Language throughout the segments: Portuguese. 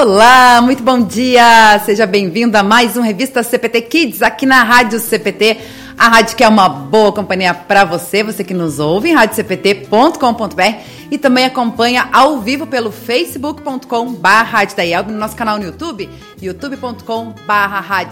Olá, muito bom dia! Seja bem-vindo a mais um Revista CPT Kids aqui na Rádio CPT, a rádio que é uma boa companhia para você, você que nos ouve em radiocpt.com.br e também acompanha ao vivo pelo facebook.com barra no nosso canal no YouTube, youtube.com barra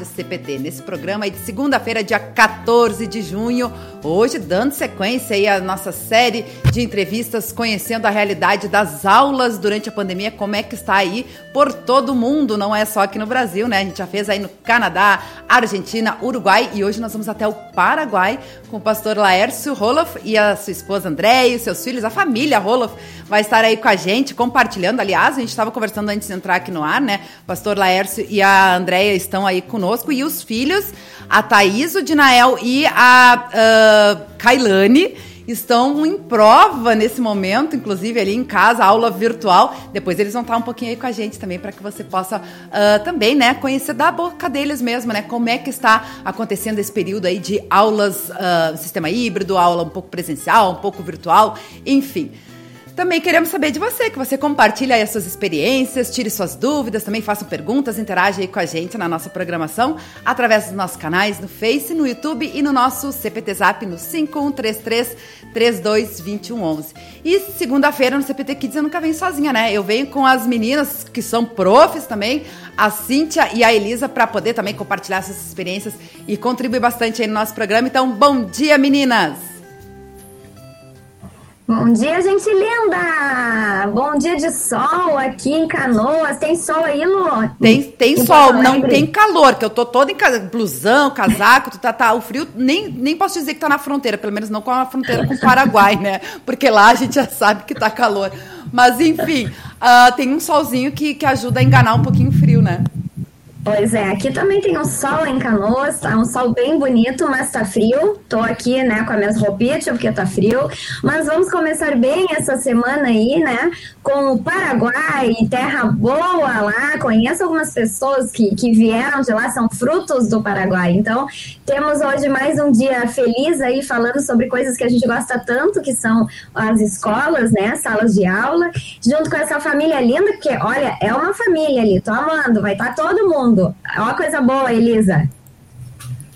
Nesse programa aí de segunda-feira, dia 14 de junho, hoje dando sequência aí à nossa série de entrevistas conhecendo a realidade das aulas durante a pandemia, como é que está aí por todo o mundo, não é só aqui no Brasil, né? A gente já fez aí no Canadá, Argentina, Uruguai e hoje nós vamos até o Paraguai com o pastor Laércio Roloff e a sua esposa André e seus filhos, a família Roloff vai estar aí com a gente, compartilhando. Aliás, a gente estava conversando antes de entrar aqui no ar, né? O pastor Laércio e a Andréia estão aí conosco. E os filhos, a Thaís, o Dinael e a uh, Kailane estão em prova nesse momento, inclusive ali em casa, aula virtual. Depois eles vão estar um pouquinho aí com a gente também para que você possa uh, também, né, conhecer da boca deles mesmo, né, como é que está acontecendo esse período aí de aulas, uh, sistema híbrido, aula um pouco presencial, um pouco virtual, enfim. Também queremos saber de você, que você compartilhe aí as suas experiências, tire suas dúvidas, também faça perguntas, interaja aí com a gente na nossa programação, através dos nossos canais no Face, no YouTube e no nosso CPT Zap no 5133 322111. E segunda-feira no CPT Kids eu nunca venho sozinha, né? Eu venho com as meninas que são profs também, a Cíntia e a Elisa, para poder também compartilhar essas experiências e contribuir bastante aí no nosso programa. Então, bom dia, meninas! Bom dia, gente linda! Bom dia de sol aqui em Canoas. Tem sol aí, Lu? Tem, tem sol, não tem calor, que eu tô toda em blusão, casaco, tu tá, tá, o frio, nem, nem posso dizer que tá na fronteira, pelo menos não com a fronteira com o Paraguai, né? Porque lá a gente já sabe que tá calor. Mas enfim, uh, tem um solzinho que, que ajuda a enganar um pouquinho o frio, né? Pois é, aqui também tem um sol em Canoas, tá um sol bem bonito, mas tá frio. Tô aqui, né, com as minhas roupinhas, porque tá frio. Mas vamos começar bem essa semana aí, né, com o Paraguai, terra boa lá. Conheço algumas pessoas que, que vieram de lá, são frutos do Paraguai. Então, temos hoje mais um dia feliz aí, falando sobre coisas que a gente gosta tanto, que são as escolas, né, salas de aula, junto com essa família linda, porque, olha, é uma família ali, tô amando, vai estar tá todo mundo mundo. É uma coisa boa, Elisa.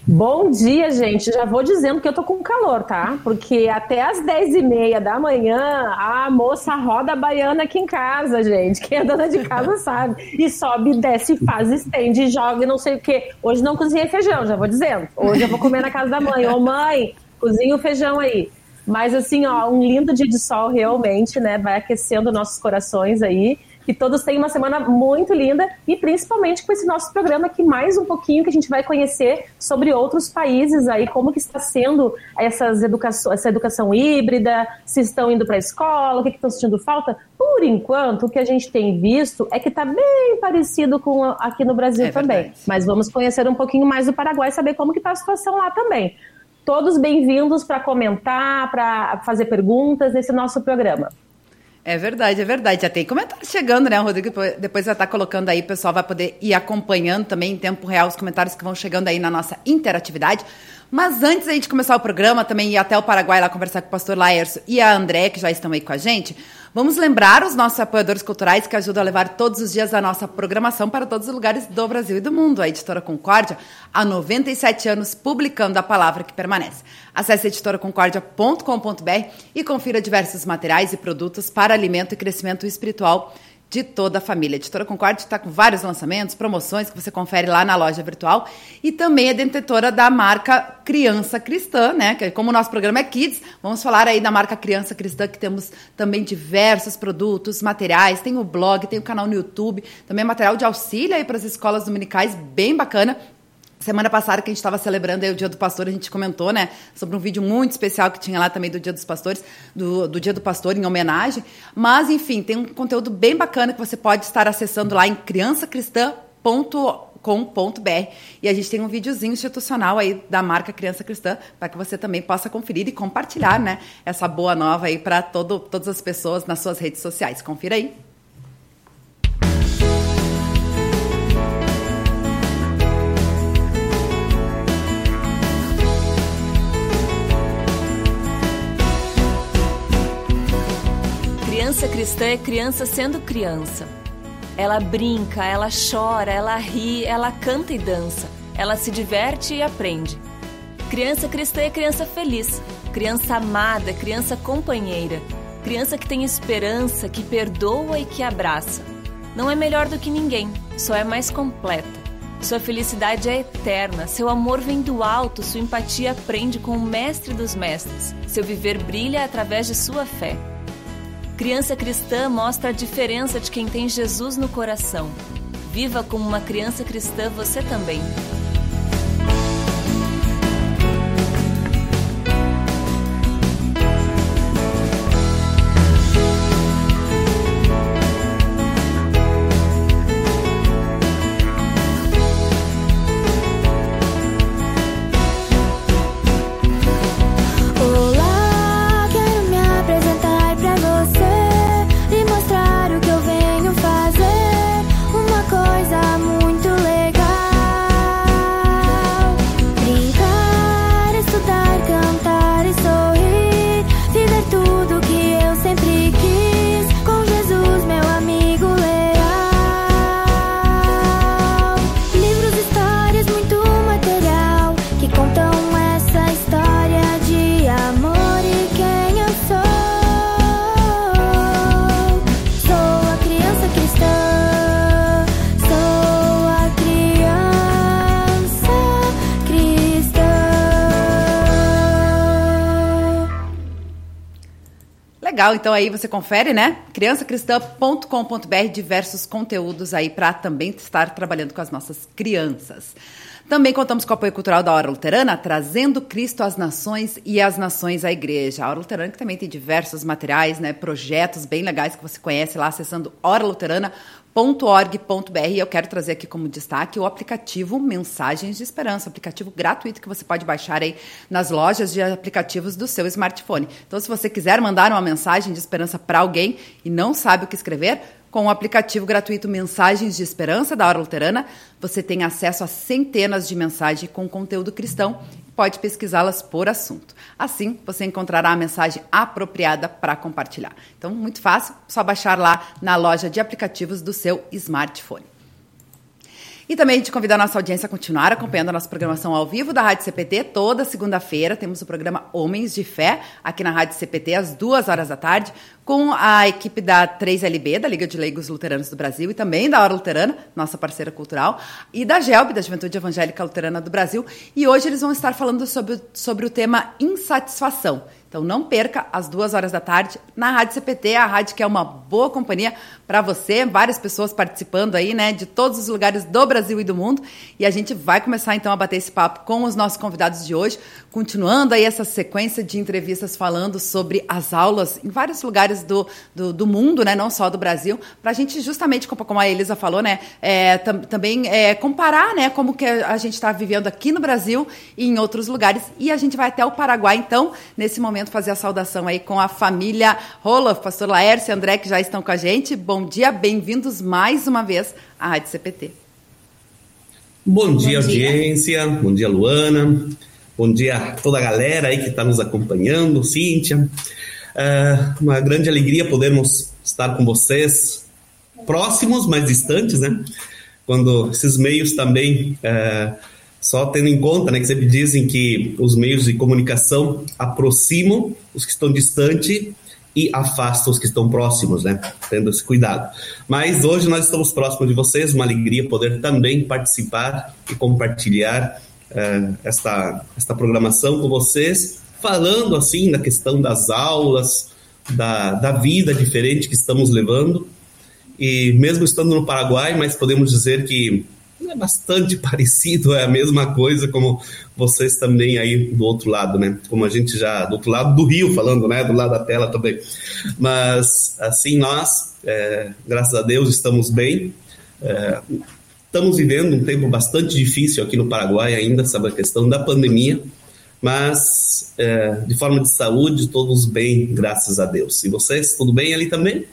Bom dia, gente. Já vou dizendo que eu tô com calor, tá? Porque até as 10 e meia da manhã a moça roda a baiana aqui em casa, gente. Quem é dona de casa sabe. E sobe, desce, faz, estende, joga e não sei o quê. Hoje não cozinhei feijão, já vou dizendo. Hoje eu vou comer na casa da mãe. Ô, mãe, cozinha o feijão aí. Mas assim, ó, um lindo dia de sol realmente, né? Vai aquecendo nossos corações aí que todos tenham uma semana muito linda e principalmente com esse nosso programa aqui mais um pouquinho que a gente vai conhecer sobre outros países aí, como que está sendo essas educação, essa educação híbrida, se estão indo para a escola, o que, que estão sentindo falta. Por enquanto, o que a gente tem visto é que está bem parecido com aqui no Brasil é também. Verdade. Mas vamos conhecer um pouquinho mais do Paraguai e saber como que está a situação lá também. Todos bem-vindos para comentar, para fazer perguntas nesse nosso programa. É verdade, é verdade. Já tem comentários chegando, né, Rodrigo? Depois vai estar colocando aí, o pessoal vai poder ir acompanhando também em tempo real os comentários que vão chegando aí na nossa interatividade. Mas antes aí de começar o programa, também ir até o Paraguai lá conversar com o pastor Laércio e a André, que já estão aí com a gente, vamos lembrar os nossos apoiadores culturais que ajudam a levar todos os dias a nossa programação para todos os lugares do Brasil e do mundo. A editora Concórdia, há 97 anos, publicando a palavra que permanece. Acesse editoraconcordia.com.br e confira diversos materiais e produtos para alimento e crescimento espiritual de toda a família. A Editora Concorde está com vários lançamentos, promoções que você confere lá na loja virtual e também é detentora da marca Criança Cristã, né? Como o nosso programa é Kids, vamos falar aí da marca Criança Cristã, que temos também diversos produtos, materiais, tem o blog, tem o canal no YouTube, também material de auxílio aí para as escolas dominicais, bem bacana. Semana passada que a gente estava celebrando o Dia do Pastor, a gente comentou, né, sobre um vídeo muito especial que tinha lá também do Dia dos Pastores, do, do Dia do Pastor em homenagem. Mas, enfim, tem um conteúdo bem bacana que você pode estar acessando lá em criançacristã.com.br e a gente tem um videozinho institucional aí da marca Criança Cristã para que você também possa conferir e compartilhar, né, essa boa nova aí para todas as pessoas nas suas redes sociais. Confira aí. Criança cristã é criança sendo criança. Ela brinca, ela chora, ela ri, ela canta e dança. Ela se diverte e aprende. Criança cristã é criança feliz, criança amada, criança companheira, criança que tem esperança, que perdoa e que abraça. Não é melhor do que ninguém, só é mais completa. Sua felicidade é eterna, seu amor vem do alto, sua empatia aprende com o mestre dos mestres, seu viver brilha através de sua fé. Criança cristã mostra a diferença de quem tem Jesus no coração. Viva como uma criança cristã você também. Legal. Então aí você confere, né? criançacristã.com.br, diversos conteúdos aí para também estar trabalhando com as nossas crianças. Também contamos com o apoio cultural da Hora Luterana, trazendo Cristo às nações e as nações à igreja. A Hora Luterana que também tem diversos materiais, né, projetos bem legais que você conhece lá acessando oraluterana.org.br. E eu quero trazer aqui como destaque o aplicativo Mensagens de Esperança, aplicativo gratuito que você pode baixar aí nas lojas de aplicativos do seu smartphone. Então, se você quiser mandar uma mensagem de esperança para alguém e não sabe o que escrever, com o aplicativo gratuito Mensagens de Esperança da Hora Luterana, você tem acesso a centenas de mensagens com conteúdo cristão pode pesquisá-las por assunto. Assim, você encontrará a mensagem apropriada para compartilhar. Então, muito fácil, só baixar lá na loja de aplicativos do seu smartphone. E também te convidar a nossa audiência a continuar acompanhando a nossa programação ao vivo da Rádio CPT. Toda segunda-feira temos o programa Homens de Fé, aqui na Rádio CPT, às duas horas da tarde, com a equipe da 3LB, da Liga de Leigos Luteranos do Brasil, e também da Hora Luterana, nossa parceira cultural, e da GELB, da Juventude Evangélica Luterana do Brasil. E hoje eles vão estar falando sobre, sobre o tema insatisfação. Então não perca às duas horas da tarde na Rádio CPT, a rádio que é uma boa companhia para você, várias pessoas participando aí, né, de todos os lugares do Brasil e do mundo. E a gente vai começar então a bater esse papo com os nossos convidados de hoje, continuando aí essa sequência de entrevistas falando sobre as aulas em vários lugares do, do, do mundo, né, não só do Brasil, para a gente justamente, como a Elisa falou, né, é, tam, também é, comparar, né, como que a gente está vivendo aqui no Brasil e em outros lugares. E a gente vai até o Paraguai, então, nesse momento momento fazer a saudação aí com a família Roloff, pastor Laércio e André, que já estão com a gente. Bom dia, bem-vindos mais uma vez à Rádio CPT. Bom dia, Bom dia, audiência. Bom dia, Luana. Bom dia a toda a galera aí que está nos acompanhando, Cíntia. É uma grande alegria podermos estar com vocês, próximos, mas distantes, né? Quando esses meios também é, só tendo em conta, né, que sempre dizem que os meios de comunicação aproximam os que estão distantes e afastam os que estão próximos, né? Tendo esse cuidado. Mas hoje nós estamos próximos de vocês, uma alegria poder também participar e compartilhar uh, esta, esta programação com vocês, falando assim da questão das aulas, da, da vida diferente que estamos levando. E mesmo estando no Paraguai, mas podemos dizer que é bastante parecido, é a mesma coisa como vocês também aí do outro lado, né? Como a gente já, do outro lado do rio falando, né? Do lado da tela também. Mas, assim, nós, é, graças a Deus, estamos bem. É, estamos vivendo um tempo bastante difícil aqui no Paraguai ainda, sabe a questão da pandemia, mas é, de forma de saúde, todos bem, graças a Deus. E vocês, tudo bem ali também?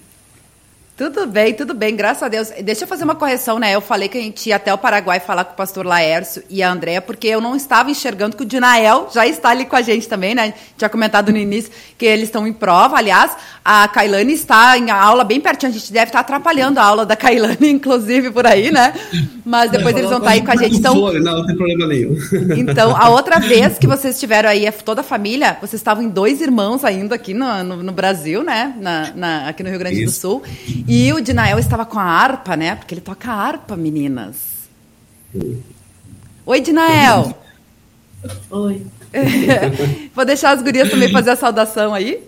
Tudo bem, tudo bem, graças a Deus. Deixa eu fazer uma correção, né? Eu falei que a gente ia até o Paraguai falar com o pastor Laércio e a Andréa, porque eu não estava enxergando que o Dinael já está ali com a gente também, né? Tinha comentado no início que eles estão em prova. Aliás, a Kailane está em aula bem pertinho. A gente deve estar atrapalhando a aula da Kailane, inclusive, por aí, né? Mas depois eles vão estar aí com a gente. Então, não, não tem problema nenhum. Então, a outra vez que vocês estiveram aí, toda a família, vocês estavam em dois irmãos ainda aqui no, no, no Brasil, né? Na, na, aqui no Rio Grande Isso. do Sul. E o Dinael estava com a harpa, né? Porque ele toca harpa, meninas. Oi, Dinael. Oi. Vou deixar as gurias também fazer a saudação aí.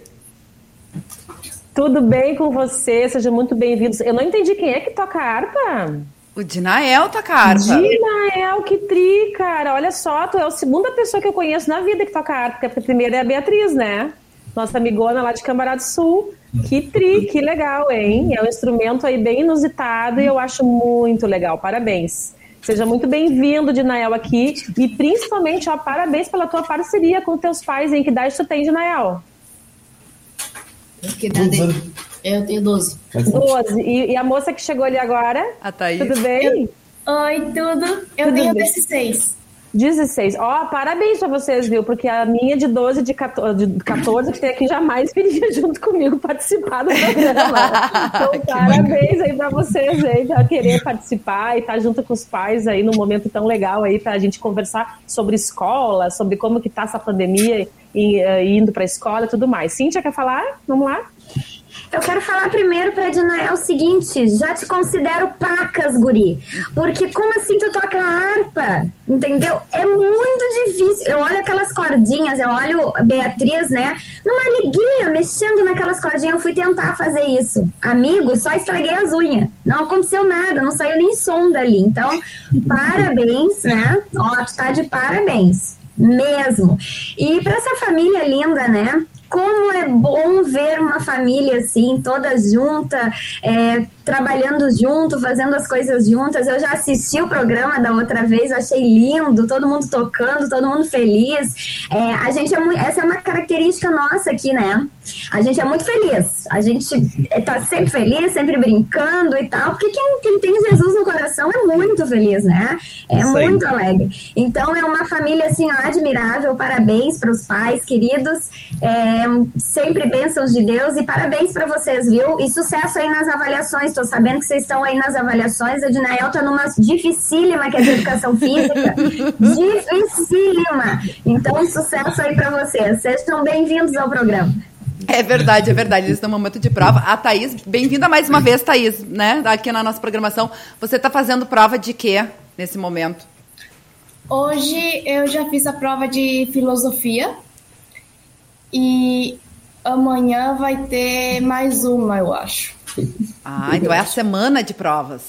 Tudo bem com você? Seja muito bem-vindos. Eu não entendi quem é que toca harpa. O Dinael toca harpa. Dinael, que tri, cara. Olha só, tu é a segunda pessoa que eu conheço na vida que toca harpa, porque a primeira é a Beatriz, né? Nossa amigona lá de Cambará do Sul. Que tri, que legal, hein? É um instrumento aí bem inusitado e eu acho muito legal. Parabéns. Seja muito bem-vindo, Dinael, aqui. E principalmente, ó, parabéns pela tua parceria com teus pais. Em que idade tu tem, Dinael? Que idade? Eu tenho 12. 12. E, e, a moça que chegou ali agora? A Thaís. Tudo bem? Eu... Oi, tudo? Eu tudo tenho bem. 16. 16. Ó, oh, parabéns pra vocês, viu? Porque a minha de 12, de 14, de 14 que tem aqui jamais viria junto comigo participar do programa. Então, parabéns aí pra vocês aí, pra querer participar e estar tá junto com os pais aí num momento tão legal aí pra gente conversar sobre escola, sobre como que tá essa pandemia e, uh, indo pra escola e tudo mais. Cíntia, quer falar? Vamos lá? Eu quero falar primeiro pra Dinael o seguinte: já te considero pacas, guri. Porque como assim tu toca harpa? Entendeu? É muito difícil. Eu olho aquelas cordinhas, eu olho Beatriz, né? Numa alegria, mexendo naquelas cordinhas. Eu fui tentar fazer isso. Amigo, só estraguei as unhas. Não aconteceu nada, não saiu nem som dali. Então, parabéns, né? Ó, tu tá de parabéns mesmo. E para essa família linda, né? Como é bom ver uma família assim, toda junta, é, trabalhando junto, fazendo as coisas juntas. Eu já assisti o programa da outra vez, achei lindo, todo mundo tocando, todo mundo feliz. É, a gente é essa é uma característica nossa aqui, né? A gente é muito feliz. A gente tá sempre feliz, sempre brincando e tal, porque quem, quem tem Jesus no coração é muito feliz, né? É Sim. muito alegre. Então é uma família assim admirável. Parabéns para os pais queridos. É, sempre bênçãos de Deus e parabéns para vocês, viu? E sucesso aí nas avaliações Estou sabendo que vocês estão aí nas avaliações. A Dinael está numa dificílima, que é de educação física. dificílima. Então, sucesso aí para vocês. Sejam bem-vindos ao programa. É verdade, é verdade. Eles estão no momento de prova. A Thaís, bem-vinda mais uma vez, Thaís, né? Aqui na nossa programação. Você está fazendo prova de quê nesse momento? Hoje eu já fiz a prova de filosofia e amanhã vai ter mais uma, eu acho. Ah, então é a semana de provas.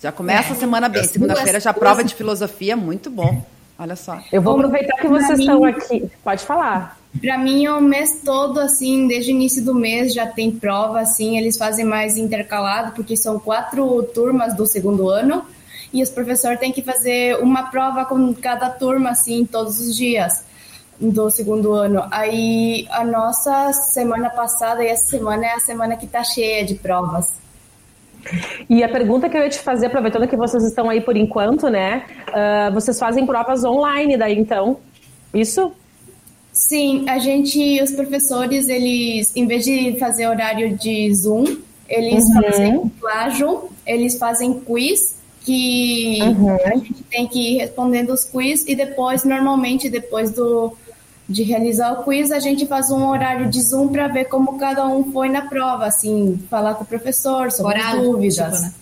Já começa é, a semana bem. Segunda-feira já prova de filosofia, muito bom. Olha só. Eu vou aproveitar que vocês estão aqui. Pode falar. Para mim, o mês todo, assim, desde o início do mês já tem prova, assim, eles fazem mais intercalado, porque são quatro turmas do segundo ano, e os professores têm que fazer uma prova com cada turma, assim, todos os dias do segundo ano. Aí a nossa semana passada e essa semana é a semana que está cheia de provas. E a pergunta que eu ia te fazer, aproveitando que vocês estão aí por enquanto, né? Uh, vocês fazem provas online daí então? Isso? Sim, a gente, os professores, eles, em vez de fazer horário de Zoom, eles uhum. fazem plágio, eles fazem quiz que uhum. a gente tem que ir respondendo os quiz e depois, normalmente, depois do, de realizar o quiz, a gente faz um horário de Zoom para ver como cada um foi na prova, assim, falar com o professor sobre Horário, dúvidas. Tipo, né?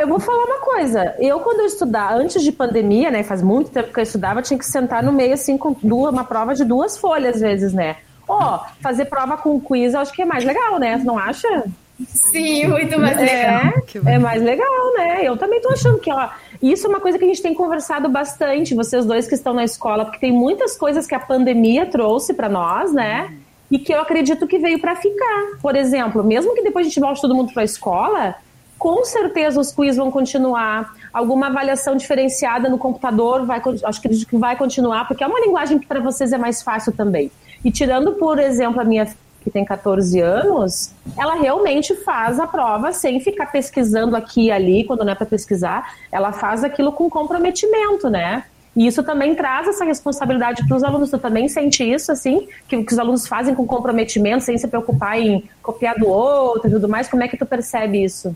Eu vou falar uma coisa. Eu, quando eu estudar, antes de pandemia, né? Faz muito tempo que eu estudava, tinha que sentar no meio, assim, com duas, uma prova de duas folhas, às vezes, né? Ó, oh, fazer prova com quiz, eu acho que é mais legal, né? Não acha? Sim, muito mais é, legal. É, é mais legal, né? Eu também tô achando que, ó, isso é uma coisa que a gente tem conversado bastante, vocês dois que estão na escola, porque tem muitas coisas que a pandemia trouxe para nós, né? E que eu acredito que veio para ficar. Por exemplo, mesmo que depois a gente volte todo mundo para a escola, com certeza os quiz vão continuar. Alguma avaliação diferenciada no computador vai, acho que vai continuar, porque é uma linguagem que para vocês é mais fácil também. E tirando, por exemplo, a minha que tem 14 anos, ela realmente faz a prova sem ficar pesquisando aqui e ali, quando não é para pesquisar, ela faz aquilo com comprometimento, né? E isso também traz essa responsabilidade para os alunos. Tu também sente isso, assim, que, que, os alunos fazem com comprometimento, sem se preocupar em copiar do outro e tudo mais? Como é que tu percebe isso?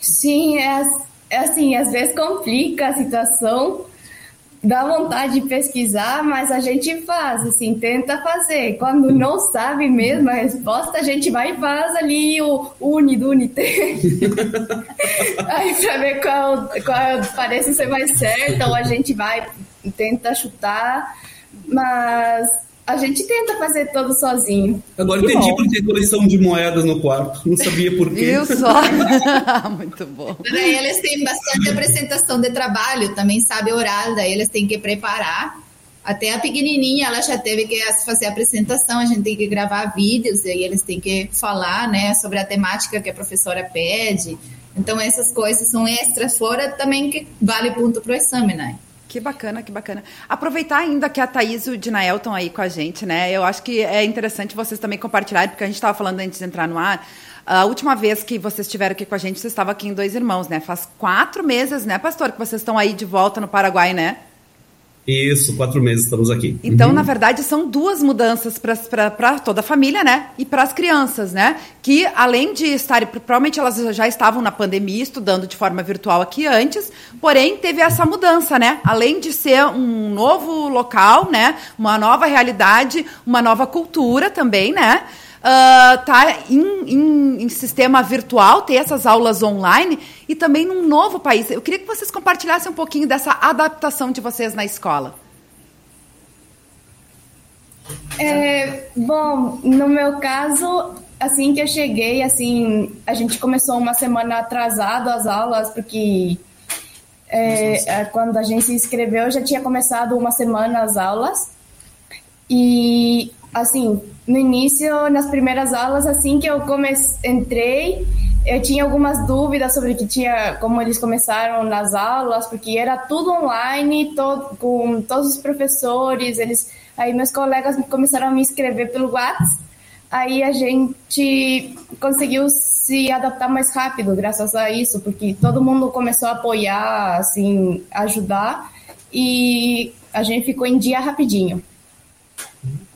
Sim, é, é assim, às vezes complica a situação, dá vontade de pesquisar, mas a gente faz, assim, tenta fazer. Quando não sabe mesmo a resposta, a gente vai e faz ali o uni do unite. Aí pra ver qual, qual parece ser mais certa, ou a gente vai tenta chutar, mas a gente tenta fazer tudo sozinho. Agora que entendi por que coleção de moedas no quarto. Não sabia por quê. Viu só? Muito bom. Daí eles têm bastante apresentação de trabalho, também sabe oral, daí eles têm que preparar. Até a pequenininha, ela já teve que fazer a apresentação, a gente tem que gravar vídeos, e aí eles têm que falar, né, sobre a temática que a professora pede. Então essas coisas são extras fora também que vale ponto para o exame, né? Que bacana, que bacana. Aproveitar ainda que a Thaís e o Dinael estão aí com a gente, né? Eu acho que é interessante vocês também compartilharem, porque a gente estava falando antes de entrar no ar. A última vez que vocês estiveram aqui com a gente, vocês estavam aqui em Dois Irmãos, né? Faz quatro meses, né, pastor, que vocês estão aí de volta no Paraguai, né? Isso, quatro meses estamos aqui. Então, uhum. na verdade, são duas mudanças para toda a família, né? E para as crianças, né? Que além de estarem, provavelmente elas já estavam na pandemia estudando de forma virtual aqui antes, porém teve essa mudança, né? Além de ser um novo local, né? Uma nova realidade, uma nova cultura também, né? Uh, tá em, em, em, sistema virtual, ter essas aulas online e também num novo país. Eu queria que vocês compartilhassem um pouquinho dessa adaptação de vocês na escola. É, bom, no meu caso, assim que eu cheguei, assim, a gente começou uma semana atrasado as aulas, porque é, é quando a gente se inscreveu já tinha começado uma semana as aulas. E, assim, no início, nas primeiras aulas, assim que eu comecei, entrei, eu tinha algumas dúvidas sobre que tinha, como eles começaram nas aulas, porque era tudo online, com todos os professores, eles, aí meus colegas começaram a me inscrever pelo WhatsApp, aí a gente conseguiu se adaptar mais rápido, graças a isso, porque todo mundo começou a apoiar, assim, ajudar, e a gente ficou em dia rapidinho.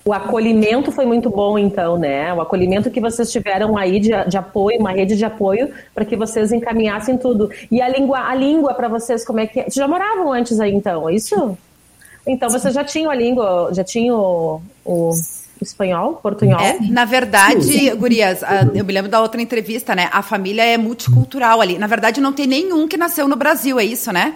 O acolhimento foi muito bom, então, né? O acolhimento que vocês tiveram aí de, de apoio, uma rede de apoio, para que vocês encaminhassem tudo. E a língua, a língua para vocês, como é que é? Vocês já moravam antes aí, então, é isso? Então, vocês já tinham a língua, já tinham o, o espanhol, portunhol? É, na verdade, Sim. gurias, a, eu me lembro da outra entrevista, né? A família é multicultural ali. Na verdade, não tem nenhum que nasceu no Brasil, é isso, né?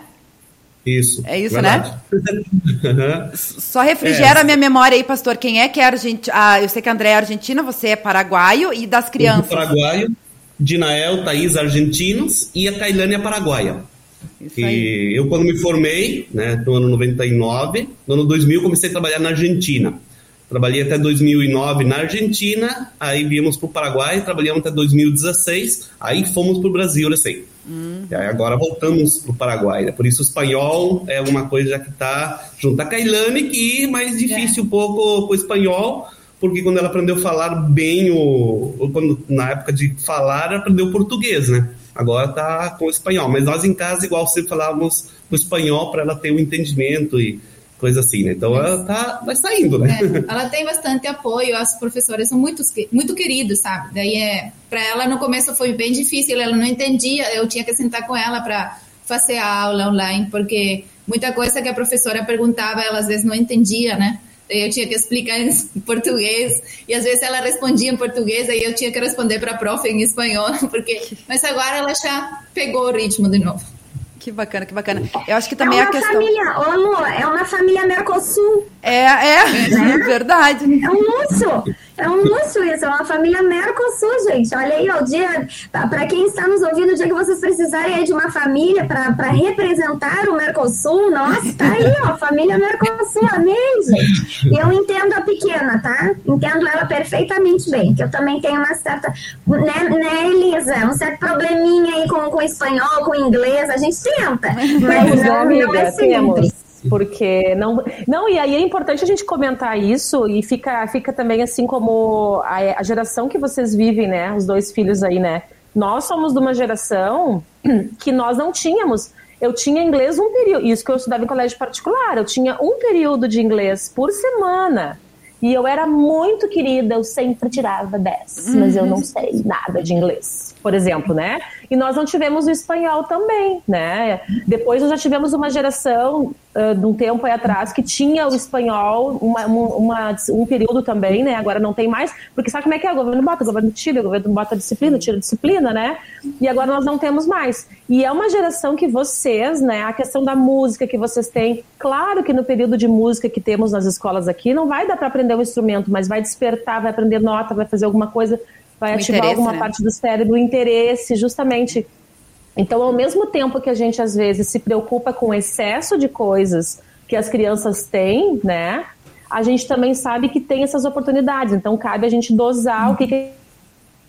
Isso. É isso, né? verdade. né? Só refrigera é. a minha memória aí, pastor. Quem é que é argentino? Ah, eu sei que a André é argentina, você é paraguaio e das crianças. paraguaio, Dinael, Thaís, argentinos e a Tailândia paraguaia. Isso e eu, quando me formei, né, no ano 99, no ano 2000, comecei a trabalhar na Argentina. Trabalhei até 2009 na Argentina, aí viemos para o Paraguai, trabalhamos até 2016, aí fomos para o Brasil, assim. Hum. E aí agora voltamos para o Paraguai. Né? Por isso o espanhol é uma coisa que está junto a Kailane, que é mais difícil é. um pouco com o espanhol, porque quando ela aprendeu a falar bem, o, quando, na época de falar, ela aprendeu português, né? Agora está com o espanhol. Mas nós em casa, igual sempre falávamos o espanhol para ela ter o um entendimento e coisa assim, né? Então ela tá, vai saindo, né? É, ela tem bastante apoio, as professoras são muito, muito queridos, sabe? Daí é, para ela no começo foi bem difícil, ela não entendia, eu tinha que sentar com ela para fazer a aula online, porque muita coisa que a professora perguntava, ela às vezes não entendia, né? Daí eu tinha que explicar em português e às vezes ela respondia em português aí eu tinha que responder para a prof em espanhol, porque mas agora ela já pegou o ritmo de novo. Que bacana, que bacana. Eu acho que também é uma a questão. Família, Lu, é uma família Mercosul. É, é, é verdade. É um luxo. É um luxo isso, é uma família Mercosul, gente. Olha aí, ó, o dia, para quem está nos ouvindo, o dia que vocês precisarem de uma família para representar o Mercosul, nossa, tá aí, ó, família Mercosul, amém, gente. E eu entendo a pequena, tá? Entendo ela perfeitamente bem, que eu também tenho uma certa, né, né Elisa, um certo probleminha aí com, com espanhol, com inglês, a gente tenta, mas não, não é simples. Porque não. Não, e aí é importante a gente comentar isso e fica, fica também assim como a, a geração que vocês vivem, né? Os dois filhos aí, né? Nós somos de uma geração que nós não tínhamos. Eu tinha inglês um período, isso que eu estudava em colégio particular, eu tinha um período de inglês por semana. E eu era muito querida, eu sempre tirava 10, uhum. mas eu não sei nada de inglês, por exemplo, né? E nós não tivemos o espanhol também, né? Depois nós já tivemos uma geração uh, de um tempo aí atrás que tinha o espanhol uma, uma, um período também, né? Agora não tem mais, porque sabe como é que é? O governo bota, o governo tira, o governo bota disciplina, tira disciplina, né? E agora nós não temos mais. E é uma geração que vocês, né? A questão da música que vocês têm, claro que no período de música que temos nas escolas aqui, não vai dar para aprender um instrumento, mas vai despertar, vai aprender nota, vai fazer alguma coisa vai o ativar alguma né? parte do cérebro, o interesse, justamente. Então, ao mesmo tempo que a gente às vezes se preocupa com o excesso de coisas que as crianças têm, né? A gente também sabe que tem essas oportunidades. Então, cabe a gente dosar o que, que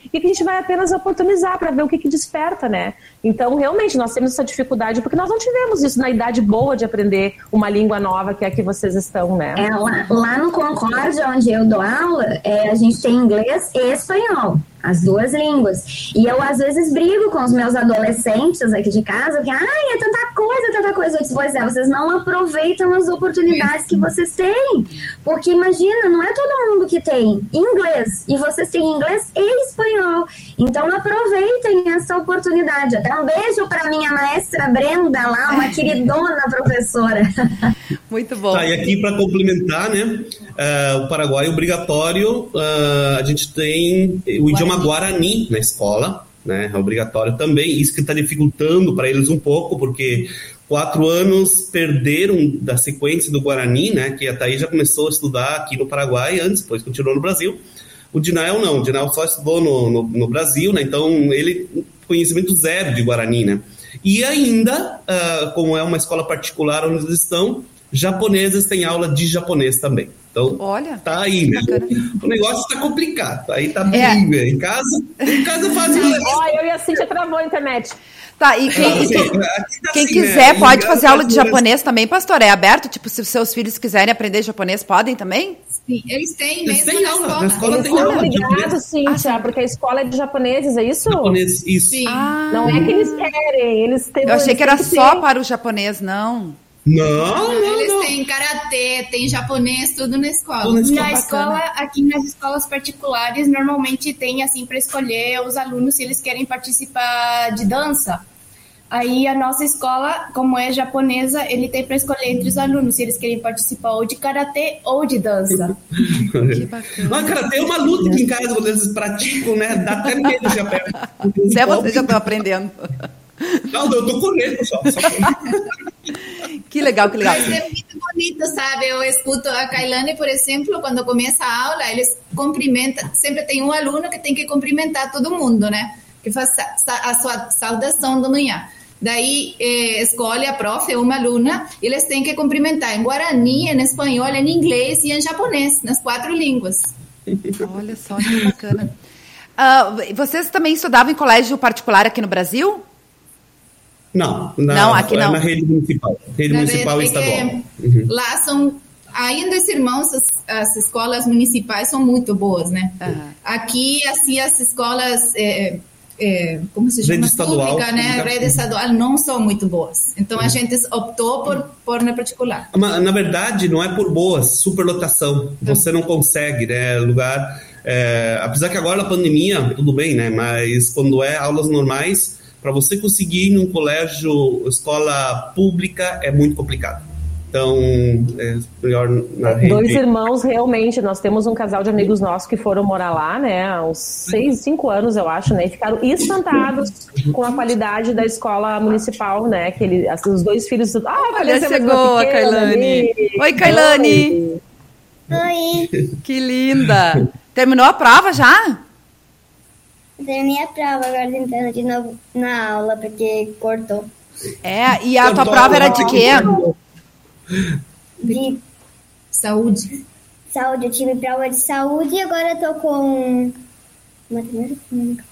que a gente vai apenas oportunizar para ver o que, que desperta, né? Então, realmente, nós temos essa dificuldade porque nós não tivemos isso na idade boa de aprender uma língua nova que é a que vocês estão, né? É, lá, lá no Concórdia, onde eu dou aula, é, a gente tem inglês e espanhol as duas línguas. E eu, às vezes, brigo com os meus adolescentes aqui de casa, que, ai, é tanta coisa, tanta coisa. Eu disse, pois é, vocês não aproveitam as oportunidades que vocês têm. Porque, imagina, não é todo mundo que tem inglês, e vocês têm inglês e espanhol. Então, aproveitem essa oportunidade. Até um beijo para minha maestra Brenda lá, uma queridona professora. Muito bom. Tá, e aqui para complementar, né, uh, o Paraguai é obrigatório, uh, a gente tem o idioma idioma guarani na escola, né? É obrigatório também. Isso que está dificultando para eles um pouco, porque quatro anos perderam da sequência do Guarani, né? Que a Thaís já começou a estudar aqui no Paraguai antes, depois continuou no Brasil. O Dinael não, o Dinael só estudou no, no, no Brasil, né? Então ele conhecimento zero de Guarani, né? E ainda, uh, como é uma escola particular onde eles estão, japoneses têm aula de japonês também. Então, Olha, tá aí, né? O negócio tá complicado. Aí tá é. bem, velho. Em casa, em casa fazia. Olha, eu e a Cintia travou a internet. Tá, e quem, é, quem, tá quem assim, quiser né? pode fazer aula de japonês também, pastor? É aberto? Tipo, se os seus filhos quiserem aprender japonês, podem também? Sim, eles têm eles mesmo têm na, aula, escola. na escola. Eles são obrigados, Cíntia, ah, porque a escola é de japoneses, é isso? Japonês, isso. Ah. Não é que eles querem, eles têm... Eu achei que era só para o japonês, não. Não, não, Eles não. têm karatê, tem japonês, tudo na escola. Tudo na escola, na escola aqui nas escolas particulares, normalmente tem assim para escolher os alunos se eles querem participar de dança. Aí a nossa escola, como é japonesa, ele tem para escolher entre os alunos se eles querem participar ou de karatê ou de dança. que bacana. Mas karatê é uma luta aqui em casa quando eles praticam, né? Dá até medo já perto. Até você já estão aprendendo. Não, eu tô correndo só. só que legal, que legal. Mas é muito bonito, sabe? Eu escuto a Kailane, por exemplo, quando começa a aula, eles cumprimentam. Sempre tem um aluno que tem que cumprimentar todo mundo, né? Que faz a sua saudação da manhã. Daí eh, escolhe a prof, uma aluna, e eles têm que cumprimentar em guarani, em espanhol, em inglês e em japonês, nas quatro línguas. Olha só que bacana. Uh, vocês também estudavam em colégio particular aqui no Brasil? Não, na, não, aqui é não. na rede municipal. Rede na municipal e estadual. Uhum. Lá são ainda os irmãos, as, as, escolas municipais são muito boas, né? Uhum. Aqui, assim, as escolas, é, é, como se chama? Rede estadual. Pública, né? Rede estadual não são muito boas. Então, uhum. a gente optou por, por na particular. Mas, na verdade, não é por boas, superlotação. Você não consegue, né? Lugar... É, apesar que agora na pandemia, tudo bem, né? Mas quando é aulas normais para você conseguir ir num colégio, escola pública, é muito complicado. Então, é melhor na rede. Dois irmãos, realmente. Nós temos um casal de amigos nossos que foram morar lá, né? Há uns seis, cinco anos, eu acho, né? E ficaram espantados com a qualidade da escola municipal, né? Que ele, assim, os dois filhos. Ah, Olha, chegou a Kailane. Oi, Kailane. Oi. Que linda. Terminou a prova já? Terminei a prova, agora tentando de novo na aula, porque cortou. É, e a tua prova era de quê? De saúde. Saúde, eu tive prova de saúde e agora eu tô com matemática.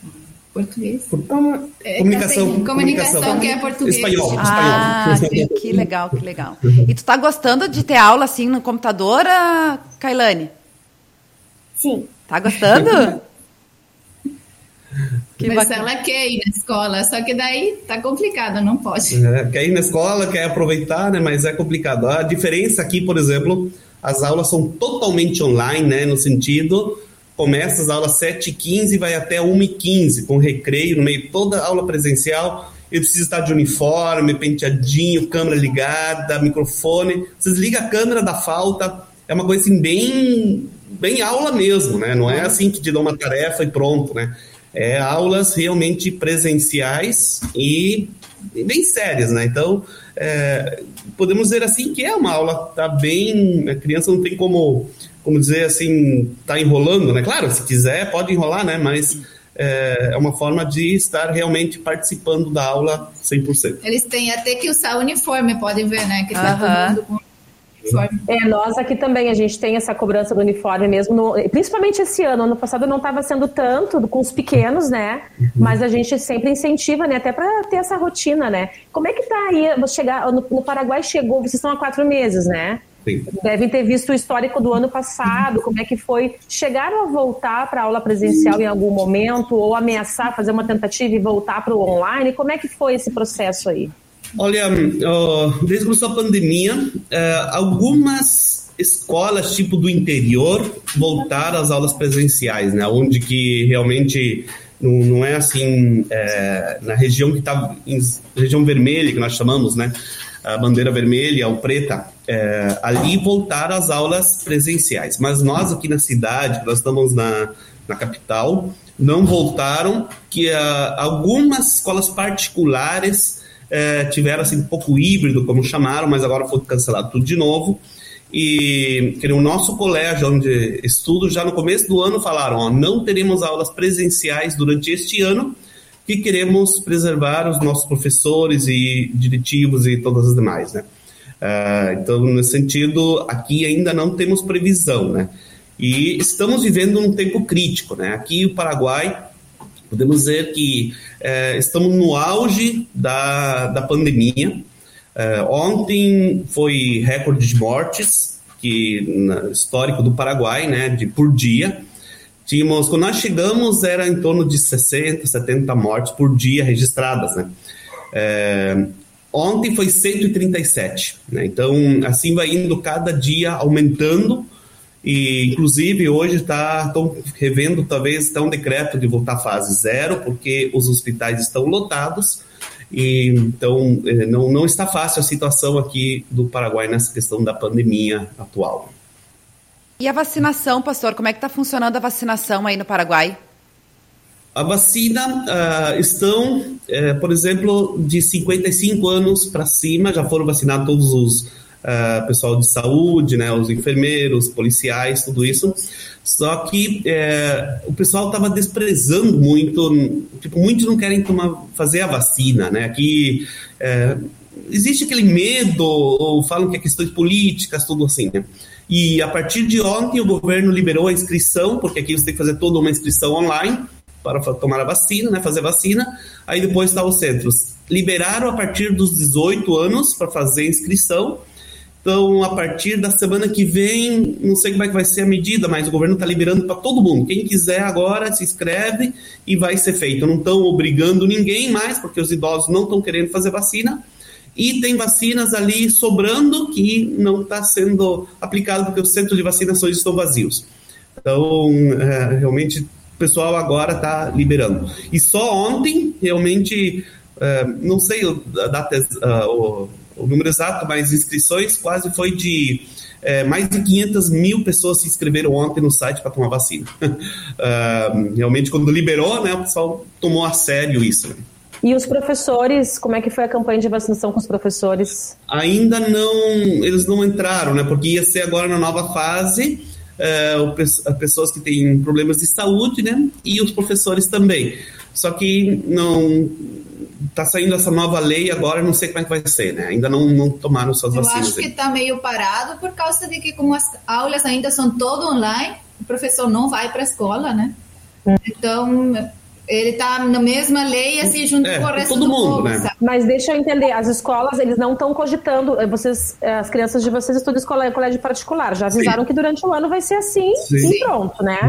Português. Como, É, Comunicação, assim, comunicação, comunicação. que é português. Espanhol. Ah, espanhol. que, que legal, que legal. E tu tá gostando de ter aula assim no computador, ah, Kailane? sim, Tá gostando? Que Mas bacana. ela quer ir na escola, só que daí tá complicado, não pode. É, quer ir na escola, quer aproveitar, né? Mas é complicado. A diferença aqui, por exemplo, as aulas são totalmente online, né? No sentido, começa as aulas 7h15 e vai até 1h15, com recreio no meio. Toda aula presencial, ele precisa estar de uniforme, penteadinho, câmera ligada, microfone. Você desliga a câmera da falta. É uma coisa assim, bem, bem aula mesmo, né? Não é assim que te dão uma tarefa e pronto, né? É aulas realmente presenciais e e bem sérias, né? Então, é, podemos dizer assim que é uma aula tá bem, a criança não tem como, como dizer assim, tá enrolando, né? Claro, se quiser pode enrolar, né? Mas é, é uma forma de estar realmente participando da aula 100%. Eles têm até que usar uniforme, pode ver, né? Que tá todo mundo com uniforme. É, nós aqui também, a gente tem essa cobrança do uniforme mesmo, no- principalmente esse ano. Ano passado não estava sendo tanto com os pequenos, né? Mas a gente sempre incentiva, né? Até para ter essa rotina, né? Como é que tá aí? Você chegar, no, no Paraguai chegou, vocês estão há quatro meses, né? Sim. Devem ter visto o histórico do ano passado, como é que foi. Chegaram a voltar para a aula presencial em algum momento, ou ameaçar fazer uma tentativa e voltar para o online? Como é que foi esse processo aí? Olha, desde que começou a pandemia, é, algumas escolas tipo do interior voltaram às aulas presenciais, né? Onde que realmente não, é assim é, na região que está região vermelha que nós chamamos, né? A bandeira vermelha ou preta, é, ali voltaram às aulas presenciais. Mas nós aqui na cidade, nós estamos na, na capital, não voltaram, que ah, algumas escolas particulares eh, tiveram assim um pouco híbrido, como chamaram, mas agora foi cancelado tudo de novo. E que o nosso colégio onde estudo já no começo do ano falaram, ó, não teremos aulas presenciais durante este ano, que queremos preservar os nossos professores e diretivos e todas as demais, né? Ah, então, nesse sentido, aqui ainda não temos previsão, né? E estamos vivendo um tempo crítico, né? Aqui o Paraguai, podemos dizer que eh, estamos no auge da, da pandemia. Eh, ontem foi recorde de mortes, que no histórico do Paraguai, né? De por dia. Tínhamos, quando nós chegamos, era em torno de 60, 70 mortes por dia registradas, né? É, ontem foi 137, né? Então, assim vai indo cada dia aumentando e, inclusive, hoje tá, estão revendo, talvez, está um decreto de voltar à fase zero, porque os hospitais estão lotados e, então, eh, não, não está fácil a situação aqui do Paraguai nessa questão da pandemia atual. E a vacinação, pastor, como é que tá funcionando a vacinação aí no Paraguai? A vacina ah, estão, eh, por exemplo, de 55 anos para cima, já foram vacinados todos os ah, pessoal de saúde, né, os enfermeiros, policiais, tudo isso. Só que eh, o pessoal estava desprezando muito, tipo, muitos não querem tomar, fazer a vacina, né? Aqui eh, existe aquele medo, ou falam que é questões políticas, tudo assim, né? E a partir de ontem o governo liberou a inscrição, porque aqui você tem que fazer toda uma inscrição online para tomar a vacina, né, fazer a vacina. Aí depois está os centros. Liberaram a partir dos 18 anos para fazer a inscrição. Então, a partir da semana que vem, não sei como é que vai ser a medida, mas o governo está liberando para todo mundo. Quem quiser agora se inscreve e vai ser feito. Não estão obrigando ninguém mais, porque os idosos não estão querendo fazer vacina. E tem vacinas ali sobrando que não está sendo aplicado porque os centros de vacinações estão vazios. Então, é, realmente, o pessoal agora está liberando. E só ontem, realmente, é, não sei o, a data, ah, o, o número exato, mas inscrições quase foi de é, mais de 500 mil pessoas se inscreveram ontem no site para tomar vacina. Ah, realmente, quando liberou, né, o pessoal tomou a sério isso. né? E os professores, como é que foi a campanha de vacinação com os professores? ainda não eles não entraram, né? Porque ia ser agora na nova fase as pessoas que têm problemas de saúde, né? E os professores também. Só que não tá saindo essa nova lei agora, não sei como é que vai ser, né? Ainda não, não tomaram suas Eu vacinas. acho que está meio parado por causa de que como as aulas ainda são todo online, o professor não vai para a escola, né? Então, Ele tá na mesma lei, assim, junto É, com o resto todo do mundo, povo, né? sabe? Mas deixa eu entender, as escolas, eles não estão cogitando, eh, vocês, eh, as crianças de vocês estudam escola, colégio particular, já avisaram que durante o ano vai ser assim Sim. Uhum. e pronto, né?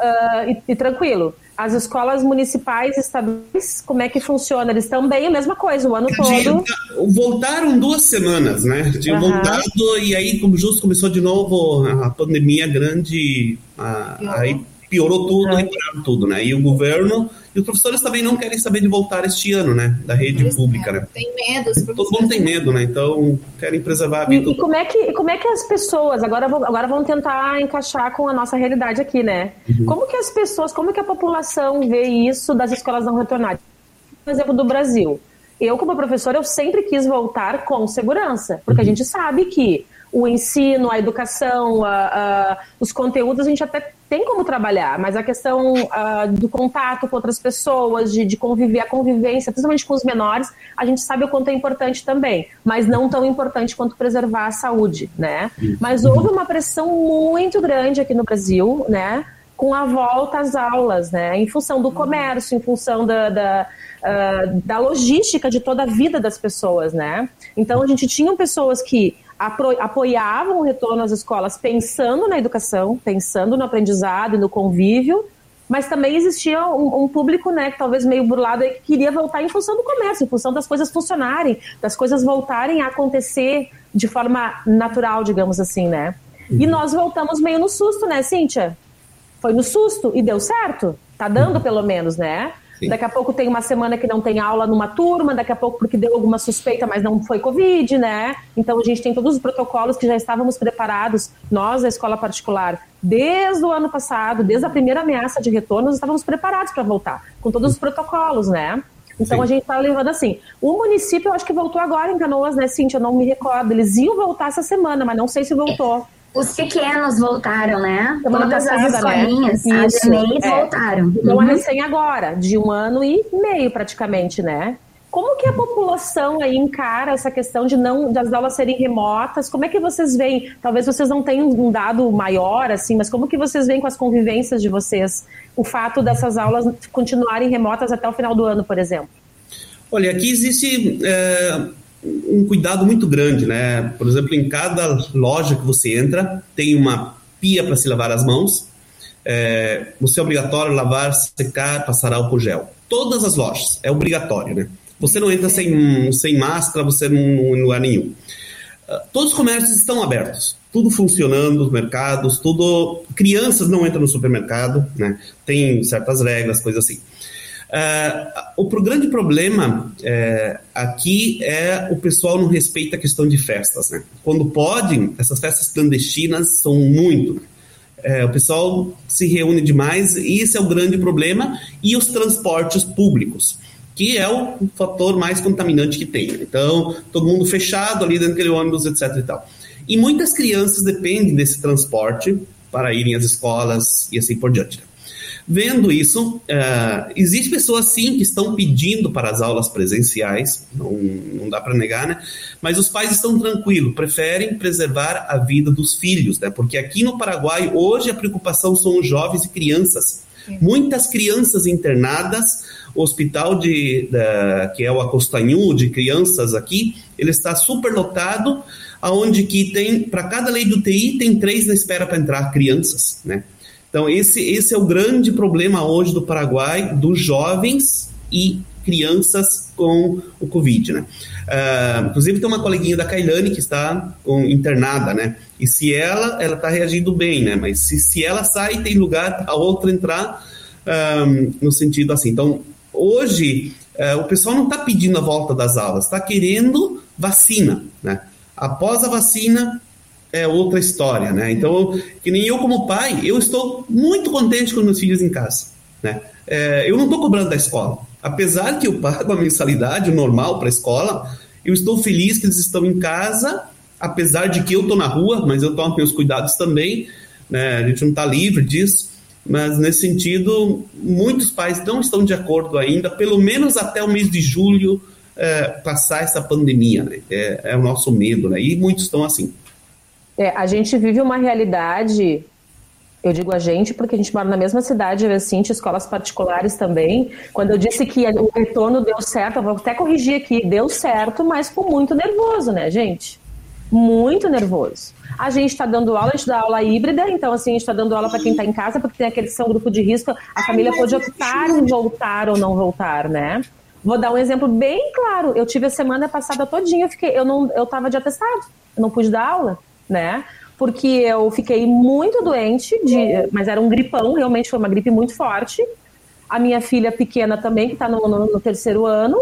Ah, e, e tranquilo. As escolas municipais, estaduais, como é que funciona? Eles também a mesma coisa, o ano todo. Voltaram duas semanas, né? Tinham Aham. voltado e aí, como justo começou de novo a pandemia grande, a- aí piorou tudo, e pararam tudo, né? E o governo e os professores também não querem saber de voltar este ano, né? Da rede Eles, pública, né? Tem medo, os Todo mundo tem medo, né? Então querem preservar a E, vida. e como, é que, como é que as pessoas, agora, vão- agora vamos tentar encaixar com a nossa realidade aqui, né? Como que as pessoas, como que a população vê isso das escolas não retornarem? Por exemplo, do Brasil. Eu, como professora, eu sempre quis voltar com segurança, porque a gente sabe que o ensino, a educação, a- a- os conteúdos a gente até tem como trabalhar, mas a questão ah, do contato com outras pessoas, de, de conviver, a convivência, principalmente com os menores, a gente sabe o quanto é importante também, mas não tão importante quanto preservar a saúde, né? Mas houve uma pressão muito grande aqui no Brasil, né? Com a volta às aulas, né? Em função do comércio, em função da, da, ah, da logística de toda a vida das pessoas, né? Então a gente tinha pessoas que apoiavam o retorno às escolas pensando na educação, pensando no aprendizado e no convívio, mas também existia um, um público, né, que talvez meio burlado que queria voltar em função do comércio, em função das coisas funcionarem, das coisas voltarem a acontecer de forma natural, digamos assim, né? E nós voltamos meio no susto, né, Cíntia? Foi no susto e deu certo. Tá dando, pelo menos, né? Sim. Daqui a pouco tem uma semana que não tem aula numa turma, daqui a pouco porque deu alguma suspeita, mas não foi Covid, né? Então a gente tem todos os protocolos que já estávamos preparados, nós, a escola particular, desde o ano passado, desde a primeira ameaça de retorno, nós estávamos preparados para voltar, com todos os protocolos, né? Então Sim. a gente está levando assim. O município, eu acho que voltou agora em Canoas, né, Cintia? Eu não me recordo. Eles iam voltar essa semana, mas não sei se voltou. Os pequenos voltaram, né? Semana Todas passada, as né? escolinhas, as Isso, EMEIs é. voltaram. Então Uhum. é recém agora, de um ano e meio praticamente, né? Como que a população aí encara essa questão de não das aulas serem remotas? Como é que vocês veem? Talvez vocês não tenham um dado maior, assim, mas como que vocês veem com as convivências de vocês o fato dessas aulas continuarem remotas até o final do ano, por exemplo? Olha, aqui existe é, um cuidado muito grande, né? Por exemplo, em cada loja que você entra, tem uma pia para se lavar as mãos. É, você é obrigatório lavar, secar, passar álcool gel. Todas as lojas, é obrigatório, né? Você não entra sem, sem máscara, você não em lugar nenhum. Ah, Todos os comércios estão abertos, tudo funcionando, os mercados, tudo. Crianças não entram no supermercado, né? Tem certas regras, coisas assim. Ah, o grande problema é, aqui é o pessoal não respeita a questão de festas, né? Quando podem, essas festas clandestinas são muito. É, o pessoal se reúne demais e esse é o grande problema. E os transportes públicos, que é o fator mais contaminante que tem. Então, todo mundo fechado ali dentro daquele ônibus, etc. E, tal. e muitas crianças dependem desse transporte para irem às escolas e assim por diante. Vendo isso, uh, existe pessoas sim que estão pedindo para as aulas presenciais, não, não dá para negar, né? Mas os pais estão tranquilos, preferem preservar a vida dos filhos, né? Porque aqui no Paraguai, hoje a preocupação são os jovens e crianças. Muitas crianças internadas, o hospital de, da, que é o Acostanhu de crianças aqui, ele está super lotado, aonde que tem, para cada lei do TI, tem três na espera para entrar crianças, né? Então, esse, esse é o grande problema hoje do Paraguai, dos jovens e crianças com o Covid, né? Uh, inclusive, tem uma coleguinha da Kailane que está com, internada, né? E se ela, ela está reagindo bem, né? Mas se, se ela sai, tem lugar para outra entrar um, no sentido assim. Então, hoje, uh, o pessoal não está pedindo a volta das aulas, está querendo vacina, né? Após a vacina, é outra história, né? Então, que nem eu como pai, eu estou muito contente com meus filhos em casa, né? É, eu não estou cobrando da escola. Apesar que eu pago a mensalidade normal para a escola, eu estou feliz que eles estão em casa, apesar de que eu estou na rua, mas eu tomo meus cuidados também, né? A gente não está livre disso, mas nesse sentido, muitos pais não estão de acordo ainda, pelo menos até o mês de julho, é, passar essa pandemia, né? É, é o nosso medo, né? E muitos estão assim. É, a gente vive uma realidade Eu digo a gente porque a gente mora na mesma cidade, eu assim, escolas particulares também. Quando eu disse que o retorno deu certo, eu vou até corrigir aqui, deu certo, mas com muito nervoso, né, gente? Muito nervoso. A gente está dando aula, a gente dá aula híbrida, então assim, a gente está dando aula para quem está em casa, porque tem aqueles que são grupo de risco, a família pode optar em voltar ou não voltar, né? Vou dar um exemplo bem claro. Eu tive a semana passada todinha, eu fiquei, eu não, eu tava de atestado, eu não pude dar aula, né? Porque eu fiquei muito doente, de, mas era um gripão, realmente foi uma gripe muito forte. A minha filha pequena também, que está no, no, no, terceiro ano.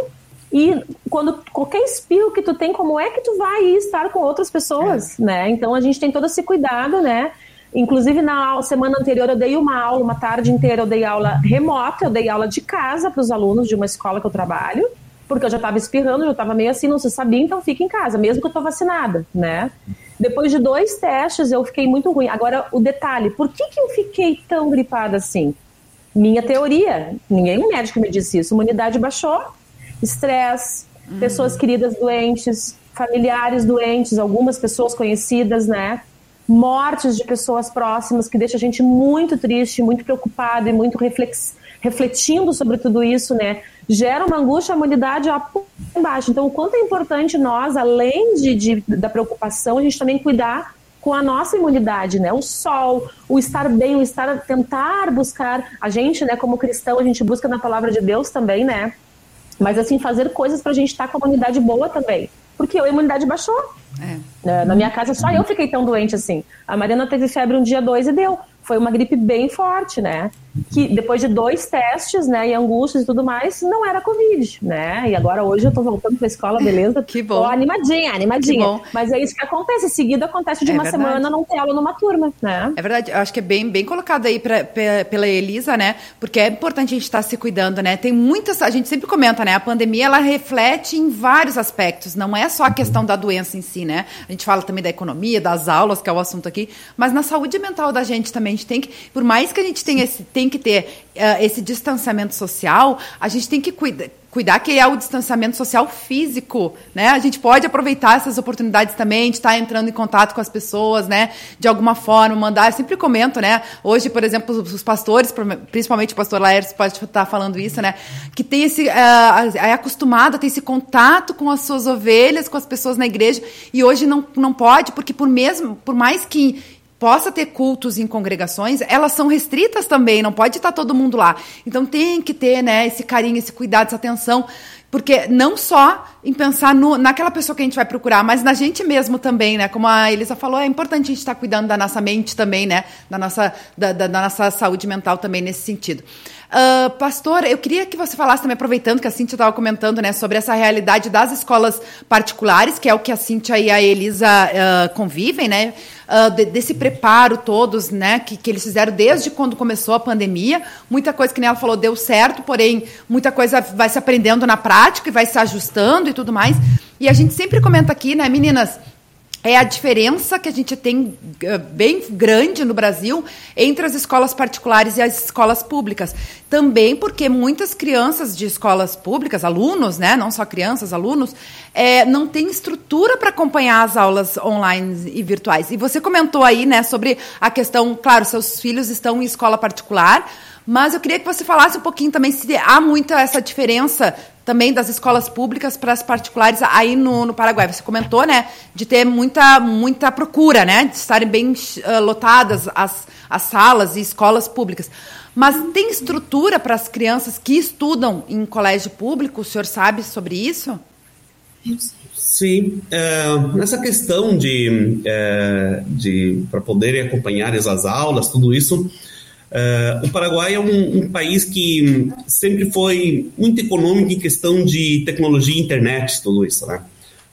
E quando qualquer espirro que tu tem, como é que tu vai estar com outras pessoas, é. né? Então a gente tem todo esse cuidado, né? Inclusive, na semana anterior, eu dei uma aula, uma tarde inteira, eu dei aula remota, eu dei aula de casa para os alunos de uma escola que eu trabalho, porque eu já estava espirrando, já estava meio assim, não se sabia, então fica em casa, mesmo que eu estou vacinada, né? Depois de dois testes, eu fiquei muito ruim. Agora, o detalhe, por que, que eu fiquei tão gripada assim? Minha teoria, ninguém médico me disse isso, imunidade baixou, estresse, uhum. pessoas queridas doentes, familiares doentes, algumas pessoas conhecidas, né? mortes de pessoas próximas, que deixa a gente muito triste, muito preocupado e muito reflex, refletindo sobre tudo isso, né? Gera uma angústia, a humanidade embaixo. Então, o quanto é importante nós, além de, de, da preocupação, a gente também cuidar com a nossa imunidade, né? O sol, o estar bem, o estar, tentar buscar. A gente, né, como cristão, a gente busca na palavra de Deus também, né? Mas assim, fazer coisas para a gente estar com a imunidade boa também. Porque a imunidade baixou. É. Na minha casa só eu fiquei tão doente assim. A Mariana teve febre um dia, dois e deu foi uma gripe bem forte, né? Que depois de dois testes, né, e angústias e tudo mais, não era Covid, né? E agora hoje eu tô voltando pra escola, beleza? que bom. Tô animadinha, animadinha. Bom. Mas é isso que acontece. Seguido acontece de é uma verdade. semana não ter aula numa turma, né? É verdade. Eu acho que é bem, bem colocado aí pra, pra, pela Elisa, né? Porque é importante a gente estar tá se cuidando, né? Tem muitas. A gente sempre comenta, né? A pandemia ela reflete em vários aspectos. Não é só a questão da doença em si, né? A gente fala também da economia, das aulas, que é o assunto aqui, mas na saúde mental da gente também gente tem que, por mais que a gente tenha esse, tem que ter uh, esse distanciamento social, a gente tem que cuidar cuidar que é o distanciamento social físico, né? A gente pode aproveitar essas oportunidades também de estar entrando em contato com as pessoas, né? De alguma forma, mandar. Eu sempre comento, né? Hoje, por exemplo, os pastores, principalmente o pastor Laércio pode estar falando isso, né? Que tem esse. Uh, é acostumado a ter esse contato com as suas ovelhas, com as pessoas na igreja, e hoje não, não pode, porque por mesmo, por mais que possa ter cultos em congregações, elas são restritas também, não pode estar todo mundo lá. Então tem que ter, né, esse carinho, esse cuidado, essa atenção, porque não só em pensar no, naquela pessoa que a gente vai procurar, mas na gente mesmo também, né? Como a Elisa falou, é importante a gente estar cuidando da nossa mente também, né? Da nossa, da, da, da nossa saúde mental também nesse sentido. Uh, pastor, eu queria que você falasse também, aproveitando que a Cintia estava comentando, né, sobre essa realidade das escolas particulares, que é o que a Cintia e a Elisa uh, convivem, né? Uh, de, desse preparo todos, né, que, que eles fizeram desde quando começou a pandemia. Muita coisa que nem ela falou deu certo, porém muita coisa vai se aprendendo na prática e vai se ajustando e tudo mais. E a gente sempre comenta aqui, né, meninas, é a diferença que a gente tem eh, bem grande no Brasil entre as escolas particulares e as escolas públicas. Também porque muitas crianças de escolas públicas, alunos, né, não só crianças, alunos, é, não têm estrutura para acompanhar as aulas online e virtuais. E você comentou aí, né, sobre a questão, claro, seus filhos estão em escola particular, mas eu queria que você falasse um pouquinho também se há muita essa diferença também das escolas públicas para as particulares aí no, no, Paraguai. Você comentou, né, de ter muita, muita procura, né, de estarem bem uh, lotadas as, as salas e escolas públicas. Mas tem estrutura para as crianças que estudam em colégio público? O senhor sabe sobre isso? Sim, é, nessa questão de, é, de para poderem acompanhar as aulas, tudo isso, Uh, o Paraguai é um, um, país que sempre foi muito econômico em questão de tecnologia, internet, tudo isso, né?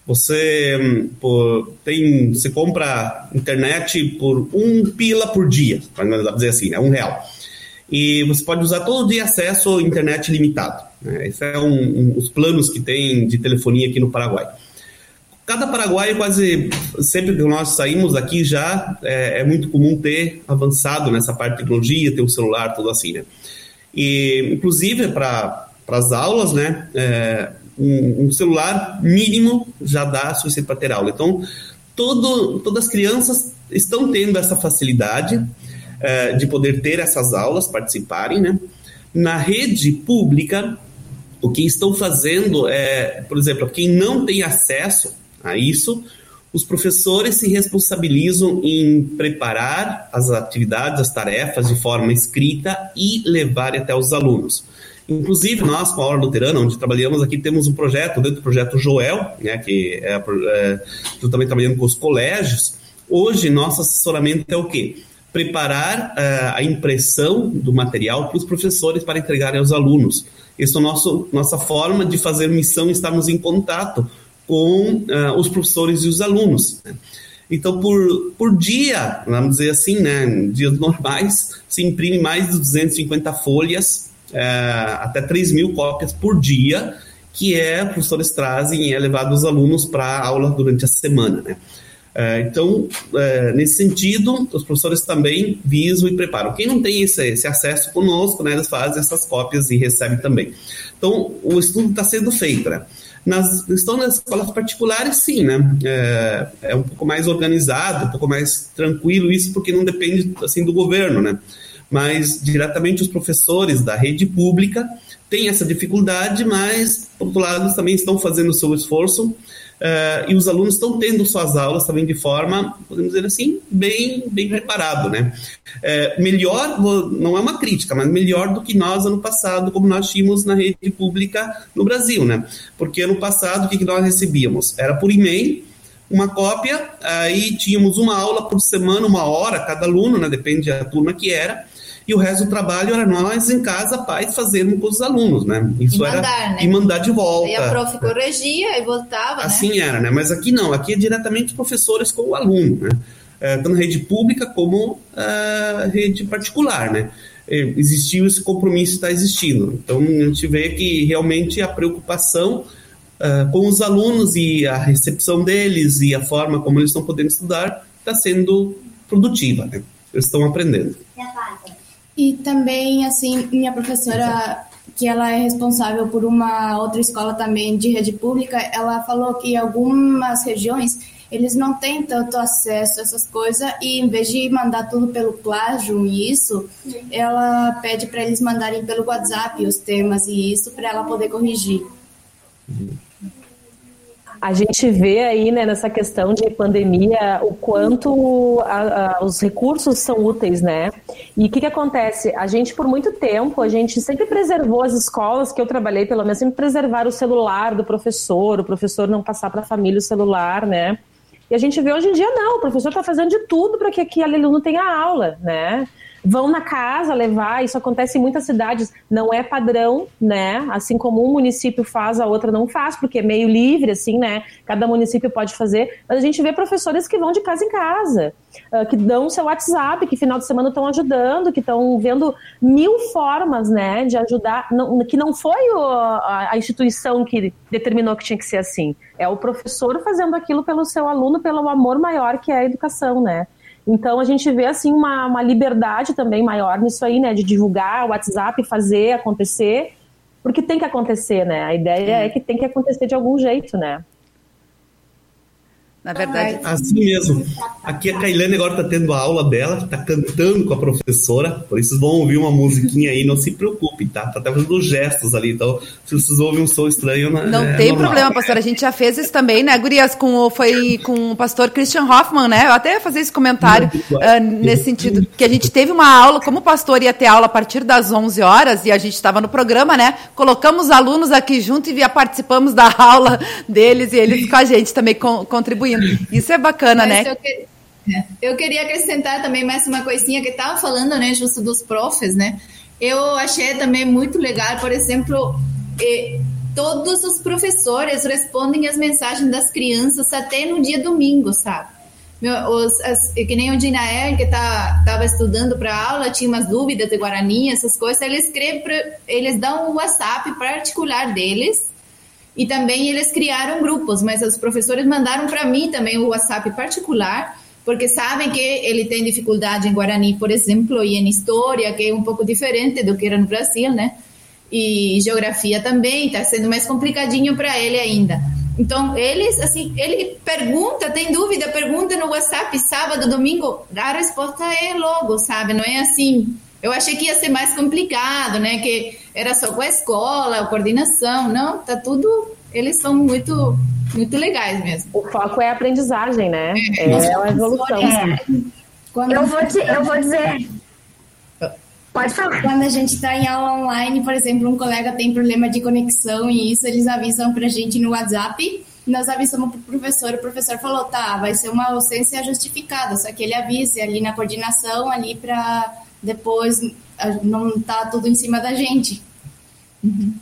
Você por, tem, você compra internet por um pila por dia, para dizer assim, é um real. E você pode usar todo dia acesso à internet limitado. Né? Esses é um, um, os planos que tem de telefonia aqui no Paraguai. Cada paraguaio, quase sempre que nós saímos daqui já, é, é, muito comum ter avançado nessa parte de tecnologia, ter um celular, tudo assim, né? E, inclusive, para as aulas, né, é, um, um, celular mínimo já dá suficiente para ter aula. Então, todo, todas as crianças estão tendo essa facilidade. uh, de poder ter essas aulas, participarem, né? Na rede pública, o que estão fazendo é, por exemplo, quem não tem acesso a isso, os professores se responsabilizam em preparar as atividades, as tarefas de forma escrita e levar até os alunos. Inclusive, nós, com a Aula Luterana, onde trabalhamos aqui, temos um projeto, dentro do projeto Joel, né, que é, é juntamente trabalhando com os colégios. Hoje, nosso assessoramento é o quê? Preparar uh, a impressão do material para os professores para entregarem aos alunos. Isso é nosso, nossa forma de fazer missão, estarmos em contato com uh, os professores e os alunos. Né? Então, por, por dia, vamos dizer assim, né, em dias normais, se imprime mais de 250 folhas, uh, até 3 mil cópias por dia, que é, professores trazem e é levado os alunos para aula durante a semana. Né? Uh, então, nesse sentido, os professores também visam e preparam. Quem não tem esse, esse acesso conosco, né, eles fazem essas cópias e recebem também. Então, o estudo está sendo feito. Né? Nas, estão nas escolas particulares, sim, né? É, é, um pouco mais organizado, um pouco mais tranquilo isso, porque não depende assim do governo, né? Mas diretamente os professores da rede pública têm essa dificuldade, mas por outro lado também estão fazendo o seu esforço Uh, e os alunos estão tendo suas aulas também de forma, podemos dizer assim, bem, bem preparado, né? Uh, melhor, não é uma crítica, mas melhor do que nós ano passado, como nós tínhamos na rede pública no Brasil, né? Porque ano passado, o que, que nós recebíamos? Era por e-mail, uma cópia, aí tínhamos uma aula por semana, uma hora cada aluno, né? Depende da turma que era, e o resto do trabalho era nós em casa, pais, fazermos com os alunos, né? Isso e mandar, era né? e mandar de volta. E a prof corrigia e voltava, né? Assim né? era, né? Mas aqui não, aqui é diretamente os professores com o aluno, né? É, tanto rede pública como uh, rede particular, né? É, existiu esse compromisso, está existindo. Então a gente vê que realmente a preocupação uh, com os alunos e a recepção deles e a forma como eles estão podendo estudar está sendo produtiva, né? Eles estão aprendendo. E também, assim, minha professora, que ela é responsável por uma outra escola também de rede pública, ela falou que algumas regiões eles não têm tanto acesso a essas coisas e em vez de mandar tudo pelo plágio e isso, ela pede para eles mandarem pelo WhatsApp os temas e isso para ela poder corrigir. A gente vê aí, né, nessa questão de pandemia, o quanto a, a, os recursos são úteis, né? E o que, que acontece? A gente, por muito tempo, a gente sempre preservou as escolas que eu trabalhei, pelo menos, sempre preservar o celular do professor, o professor não passar para a família o celular, né? E a gente vê hoje em dia, não, o professor está fazendo de tudo para que aquele aluno tenha aula, né? Vão na casa levar, isso acontece em muitas cidades, não é padrão, né? Assim como um município faz, a outra não faz, porque é meio livre, assim, né? Cada município pode fazer, mas a gente vê professores que vão de casa em casa, uh, que dão seu WhatsApp, que final de semana estão ajudando, que estão vendo mil formas, né, de ajudar, que não foi a instituição que determinou que tinha que ser assim, é o professor fazendo aquilo pelo seu aluno, pelo amor maior que é a educação, né? Então a gente vê assim uma, uma liberdade também maior nisso aí, né? De divulgar o WhatsApp, fazer acontecer, porque tem que acontecer, né? A ideia é que tem que acontecer de algum jeito, né? Na verdade. Assim mesmo. Aqui a Kailane agora está tendo a aula dela, está cantando com a professora, por isso vocês vão ouvir uma musiquinha aí, não se preocupe, tá? Tá até fazendo gestos ali, então se vocês ouvem um som estranho, não Não é tem normal. problema, pastor. A gente já fez isso também, né, Gurias? Com, foi com o pastor Christian Hoffman, né? Eu até ia fazer esse comentário uh, nesse sentido, que a gente teve uma aula, como o pastor ia ter aula a partir das 11 horas, e a gente estava no programa, né? Colocamos alunos aqui junto e participamos da aula deles, e eles com a gente também contribuindo isso é bacana, Mas né? Eu, é, eu queria acrescentar também mais uma coisinha que estava falando, né, justo dos profs, né? Eu achei também muito legal, por exemplo, eh, todos os professores respondem as mensagens das crianças até no dia domingo, sabe? Meu, os, as, que nem o Dinael, que tá, tava estudando para aula, tinha umas dúvidas de Guarani, essas coisas, eles escrevem, eles dão o WhatsApp particular deles e também eles criaram grupos, mas os professores mandaram para mim também o WhatsApp particular, porque sabem que ele tem dificuldade em Guarani, por exemplo, e em história, que é um pouco diferente do que era no Brasil, né? E geografia também, está sendo mais complicadinho para ele ainda. Então, eles, assim, ele pergunta, tem dúvida, pergunta no WhatsApp, sábado, domingo, a resposta é logo, sabe? Não é assim. Eu achei que ia ser mais complicado, né? Que era só com a escola, a coordenação. Não, tá tudo. Eles são muito, muito legais mesmo. O foco é a aprendizagem, né? É, é a evolução. É. Eu, vou te, eu vou dizer. Pode falar. Quando a gente está em aula online, por exemplo, um colega tem problema de conexão e isso eles avisam para a gente no WhatsApp. Nós avisamos para o professor, o professor falou, tá, vai ser uma ausência justificada, só que ele avise ali na coordenação, ali para depois não tá tudo em cima da gente. Uhum.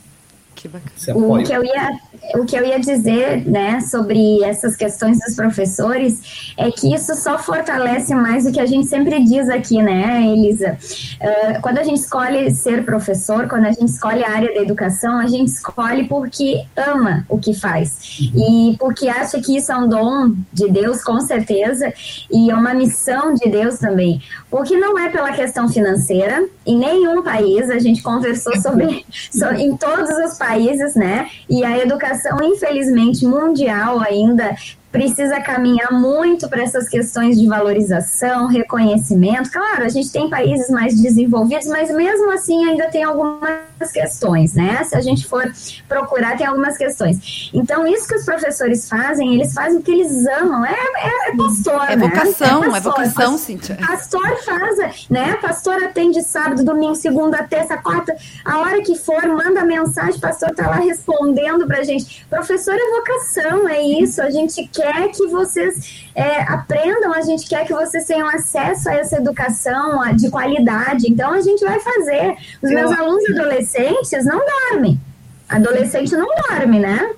Que o que eu ia o que eu ia dizer, né, sobre essas questões dos professores é que isso só fortalece mais o que a gente sempre diz aqui, né, Elisa? Uh, quando a gente escolhe ser professor, quando a gente escolhe a área da educação, a gente escolhe porque ama o que faz e porque acha que isso é um dom de Deus, com certeza, e é uma missão de Deus também. Porque não é pela questão financeira, em nenhum país, a gente conversou sobre, sobre em todos os países, né? E a educação, infelizmente, mundial ainda precisa caminhar muito para essas questões de valorização, reconhecimento. Claro, a gente tem países mais desenvolvidos, mas mesmo assim ainda tem algumas questões, né? Se a gente for procurar, tem algumas questões. Então, isso que os professores fazem, eles fazem o que eles amam. É, é, é pastor, é né? vocação, é, pastor, é vocação, Cíntia. Pastor faz, né? Pastor atende sábado, domingo, segunda, terça, quarta, a hora que for, manda mensagem, pastor tá lá respondendo pra gente. Professor é vocação, é isso. A gente quer quer que vocês é, aprendam, a gente quer que vocês tenham acesso a essa educação de qualidade. Então, a gente vai fazer. Os meus alunos adolescentes não dormem. Adolescente não dorme, né?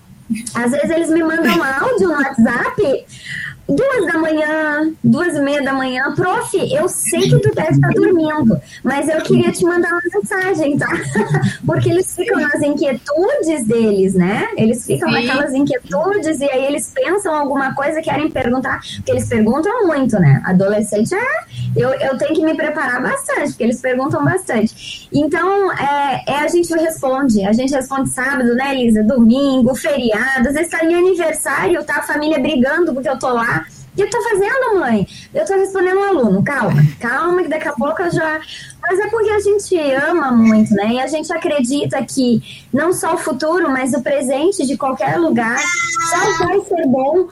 Às vezes eles me mandam áudio no WhatsApp duas da manhã, duas e meia da manhã, prof, eu sei que tu deve estar dormindo, mas eu queria te mandar uma mensagem, tá? Porque eles ficam nas inquietudes deles, né? Eles ficam Sim. naquelas inquietudes e aí eles pensam alguma coisa, querem perguntar, porque eles perguntam muito, né? Adolescente é, eu, eu tenho que me preparar bastante, porque eles perguntam bastante. Então, é, é a gente responde, a gente responde sábado, né, Elisa? Domingo, feriado, às vezes tá em aniversário, tá a família brigando porque eu tô lá, que eu tô fazendo, mãe? Eu tô respondendo um aluno, calma, calma, que daqui a pouco eu já. Mas é porque a gente ama muito, né? E a gente acredita que não só o futuro, mas o presente de qualquer lugar só vai ser bom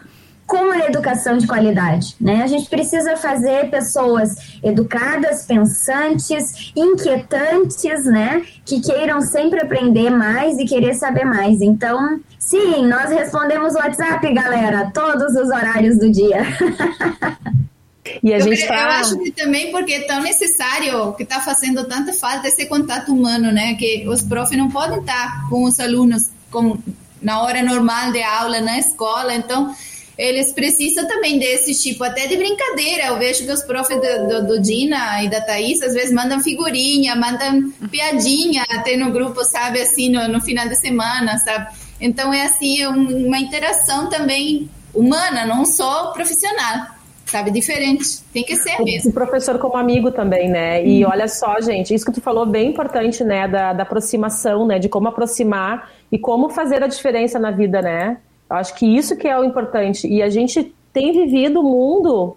com a educação de qualidade, né? A gente precisa fazer pessoas educadas, pensantes, inquietantes, né? Que queiram sempre aprender mais e querer saber mais. Então, Sim, nós respondemos o WhatsApp, galera, todos os horários do dia. E a eu, gente tá... eu acho que também porque é tão necessário, que está fazendo tanta falta esse contato humano, né? Que os profs não podem estar com os alunos com, na hora normal de aula na escola, então eles precisam também desse tipo, até de brincadeira. Eu vejo que os profs do, do, do Dina e da Thaís às vezes mandam figurinha, mandam piadinha até no grupo, sabe, assim, no, no final de semana, sabe? Então é assim, é uma interação também humana, não só profissional. Sabe, diferente. Tem que ser mesmo. O professor como amigo também, né? E olha só, gente, isso que tu falou bem importante, né? Da, da aproximação, né? De como aproximar e como fazer a diferença na vida, né? Acho que isso que é o importante. E a gente tem vivido o mundo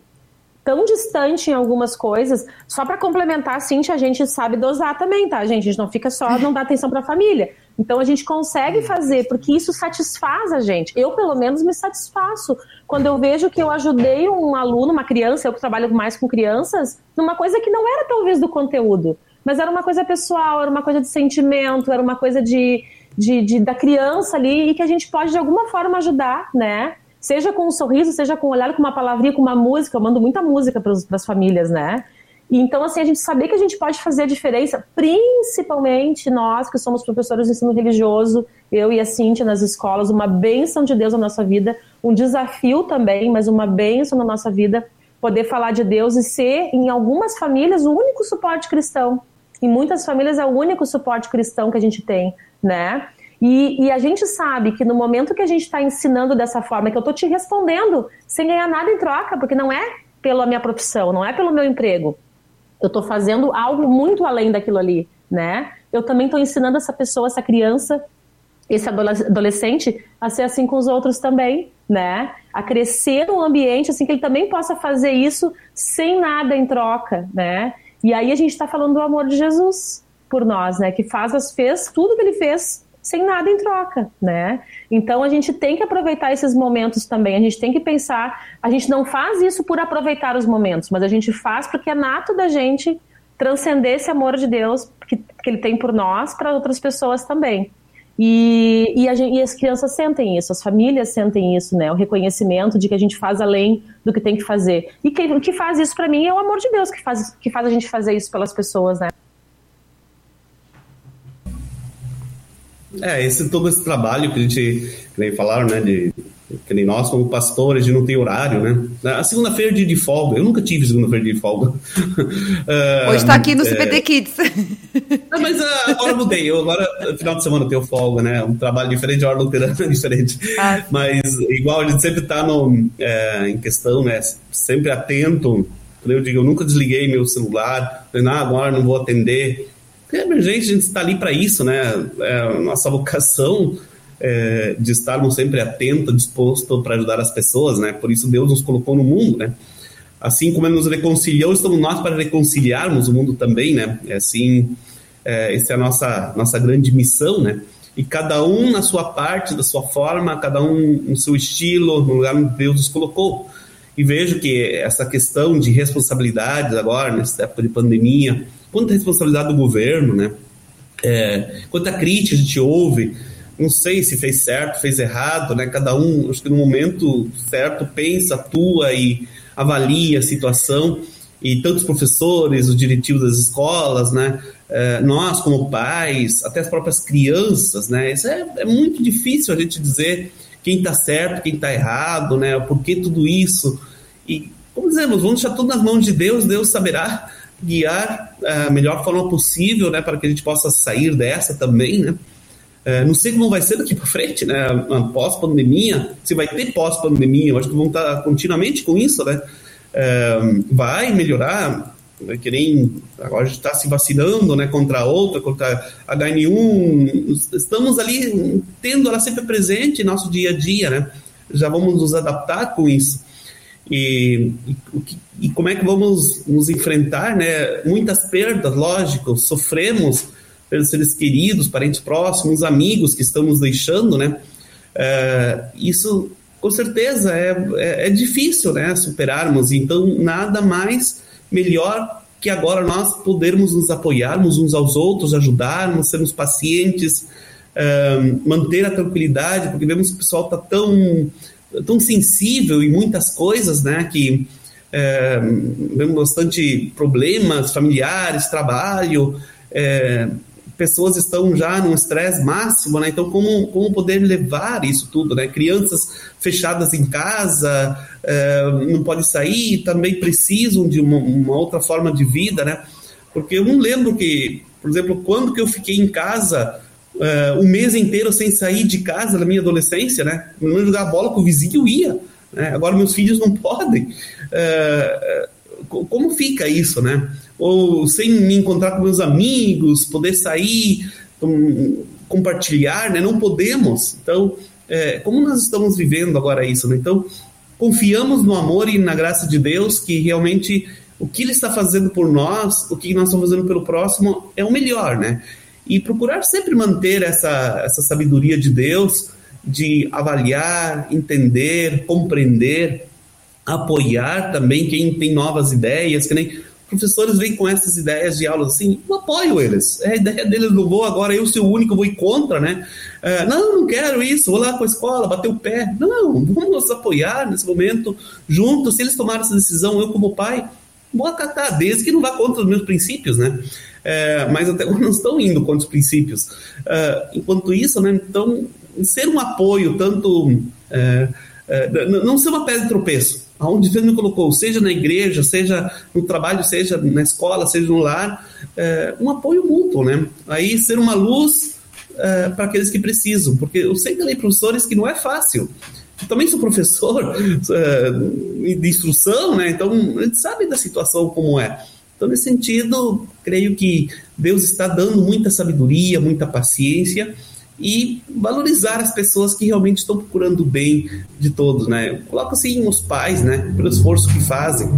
tão distante em algumas coisas. Só para complementar, Cintia, a gente sabe dosar também, tá, gente? A gente não fica só, não dá atenção para a família. Então a gente consegue fazer, porque isso satisfaz a gente. Eu, pelo menos, me satisfaço quando eu vejo que eu ajudei um aluno, uma criança, eu que trabalho mais com crianças, numa coisa que não era talvez do conteúdo, mas era uma coisa pessoal, era uma coisa de sentimento, era uma coisa de, de, de da criança ali e que a gente pode de alguma forma ajudar, né? Seja com um sorriso, seja com um olhar, com uma palavrinha, com uma música. Eu mando muita música para as famílias, né? Então, assim, a gente saber que a gente pode fazer a diferença, principalmente nós que somos professores de ensino religioso, eu e a Cintia nas escolas, uma bênção de Deus na nossa vida, um desafio também, mas uma bênção na nossa vida, poder falar de Deus e ser, em algumas famílias, o único suporte cristão. Em muitas famílias é o único suporte cristão que a gente tem, né? E, e, a gente sabe que no momento que a gente está ensinando dessa forma, que eu estou te respondendo sem ganhar nada em troca, porque não é pela minha profissão, não é pelo meu emprego, eu estou fazendo algo muito além daquilo ali, né? Eu também estou ensinando essa pessoa, essa criança, esse adolescente a ser assim com os outros também, né? A crescer num ambiente assim que ele também possa fazer isso sem nada em troca, né? E aí a gente está falando do amor de Jesus por nós, né? Que faz, fez tudo que ele fez sem nada em troca, né? Então a gente tem que aproveitar esses momentos também. A gente tem que pensar, a gente não faz isso por aproveitar os momentos, mas a gente faz porque é nato da gente transcender esse amor de Deus que, que ele tem por nós para outras pessoas também. E, e, gente, e, as crianças sentem isso, as famílias sentem isso, né? O reconhecimento de que a gente faz além do que tem que fazer. E quem, que faz isso para mim é o amor de Deus que faz, que faz a gente fazer isso pelas pessoas, né? É, esse todo esse trabalho que a gente, que nem falaram, né, de que nem nós como pastores, a gente não tem horário, né? A segunda-feira de, de folga, eu nunca tive segunda-feira de folga. uh, Hoje está aqui no é... CPT Kids. Não, mas uh, agora eu mudei, eu, agora final de semana eu tenho folga, né? Um trabalho diferente, a hora luterana é diferente. Ah. Mas igual a gente sempre está é, em questão, né? Sempre atento. Eu digo, eu nunca desliguei meu celular, falei, ah, agora não vou atender é emergente, a gente está ali para isso, né? É a nossa vocação é, de estarmos sempre atento, disposto para ajudar as pessoas, né? Por isso Deus nos colocou no mundo, né? Assim como Ele nos reconciliou, estamos nós para reconciliarmos o mundo também, né? É assim, é, essa é a nossa, nossa grande missão, né? E cada um na sua parte, da sua forma, cada um no seu estilo, no lugar onde Deus nos colocou. E vejo que essa questão de responsabilidade agora, nessa época de pandemia, quanta responsabilidade do governo, né? É, quanta crítica a gente ouve, não sei se fez certo, fez errado, né? Cada um, acho que no momento certo, pensa, atua e avalia a situação. E tantos professores, os diretivos das escolas, né? É, nós como pais, até as próprias crianças, né? Isso é, é muito difícil a gente dizer quem está certo, quem está errado, né? Por que tudo isso? E, como dizemos, vamos deixar tudo nas mãos de Deus, Deus saberá guiar a é, melhor forma possível, né, para que a gente possa sair dessa também, né? É, não sei como vai ser daqui para frente, né? Pós-pandemia, se vai ter pós-pandemia, eu acho que vão estar continuamente com isso, né? É, vai melhorar, né, que nem agora a gente está se vacinando, né? Contra a outra, contra a H1, estamos ali tendo ela sempre presente em nosso dia a dia, né? Já vamos nos adaptar com isso. E, e, e, como é que vamos nos enfrentar, né? Muitas perdas, lógico, sofremos pelos seres queridos, parentes próximos, amigos que estão nos deixando, né? É, isso, com certeza, é, é, é, difícil, né? Superarmos. Então, nada mais melhor que agora nós podermos nos apoiarmos uns aos outros, ajudarmos, sermos pacientes, é, manter a tranquilidade, porque vemos que o pessoal está tão tão sensível em muitas coisas, né? Que é, vemos bastante problemas familiares, trabalho, é, pessoas estão já num estresse máximo, né? Então, como, como poder levar isso tudo, né? Crianças fechadas em casa, é, não podem sair, também precisam de uma, uma, outra forma de vida, né? Porque eu não lembro que, por exemplo, quando que eu fiquei em casa uh, um mês inteiro sem sair de casa na minha adolescência, né? Não jogar bola com o vizinho ia. Né? Agora meus filhos não podem. Uh, como fica isso, né? Ou sem me encontrar com meus amigos, poder sair, um, compartilhar, né? Não podemos. Então, é, como nós estamos vivendo agora isso, né? Então, confiamos no amor e na graça de Deus que realmente o que Ele está fazendo por nós, o que nós estamos fazendo pelo próximo é o melhor, né? E procurar sempre manter essa, essa sabedoria de Deus de avaliar, entender, compreender, apoiar também quem tem novas ideias, que nem professores vêm com essas ideias de aulas assim, eu apoio eles. É a ideia deles, não vou agora eu ser o único, vou ir contra, né? É, não, não quero isso, vou lá com a escola, bater o pé. Não, vamos apoiar nesse momento juntos. Se eles tomarem essa decisão, eu como pai, vou acatar, desde que não vá contra os meus princípios, né? É, mas até agora não estão indo contra os princípios. É, enquanto isso, né, então, ser um apoio, tanto. É, é não ser uma pedra de tropeço, aonde Deus me colocou, seja na igreja, seja no trabalho, seja na escola, seja no lar, é, um apoio mútuo, né? Aí ser uma luz é, para aqueles que precisam, porque eu sei que professores que não é fácil. Eu também sou professor de instrução, né? Então a gente sabe da situação como é. Então, nesse sentido, creio que Deus está dando muita sabedoria, muita paciência e valorizar as pessoas que realmente estão procurando o bem de todos, né? Eu coloco assim os pais, né, pelo esforço que fazem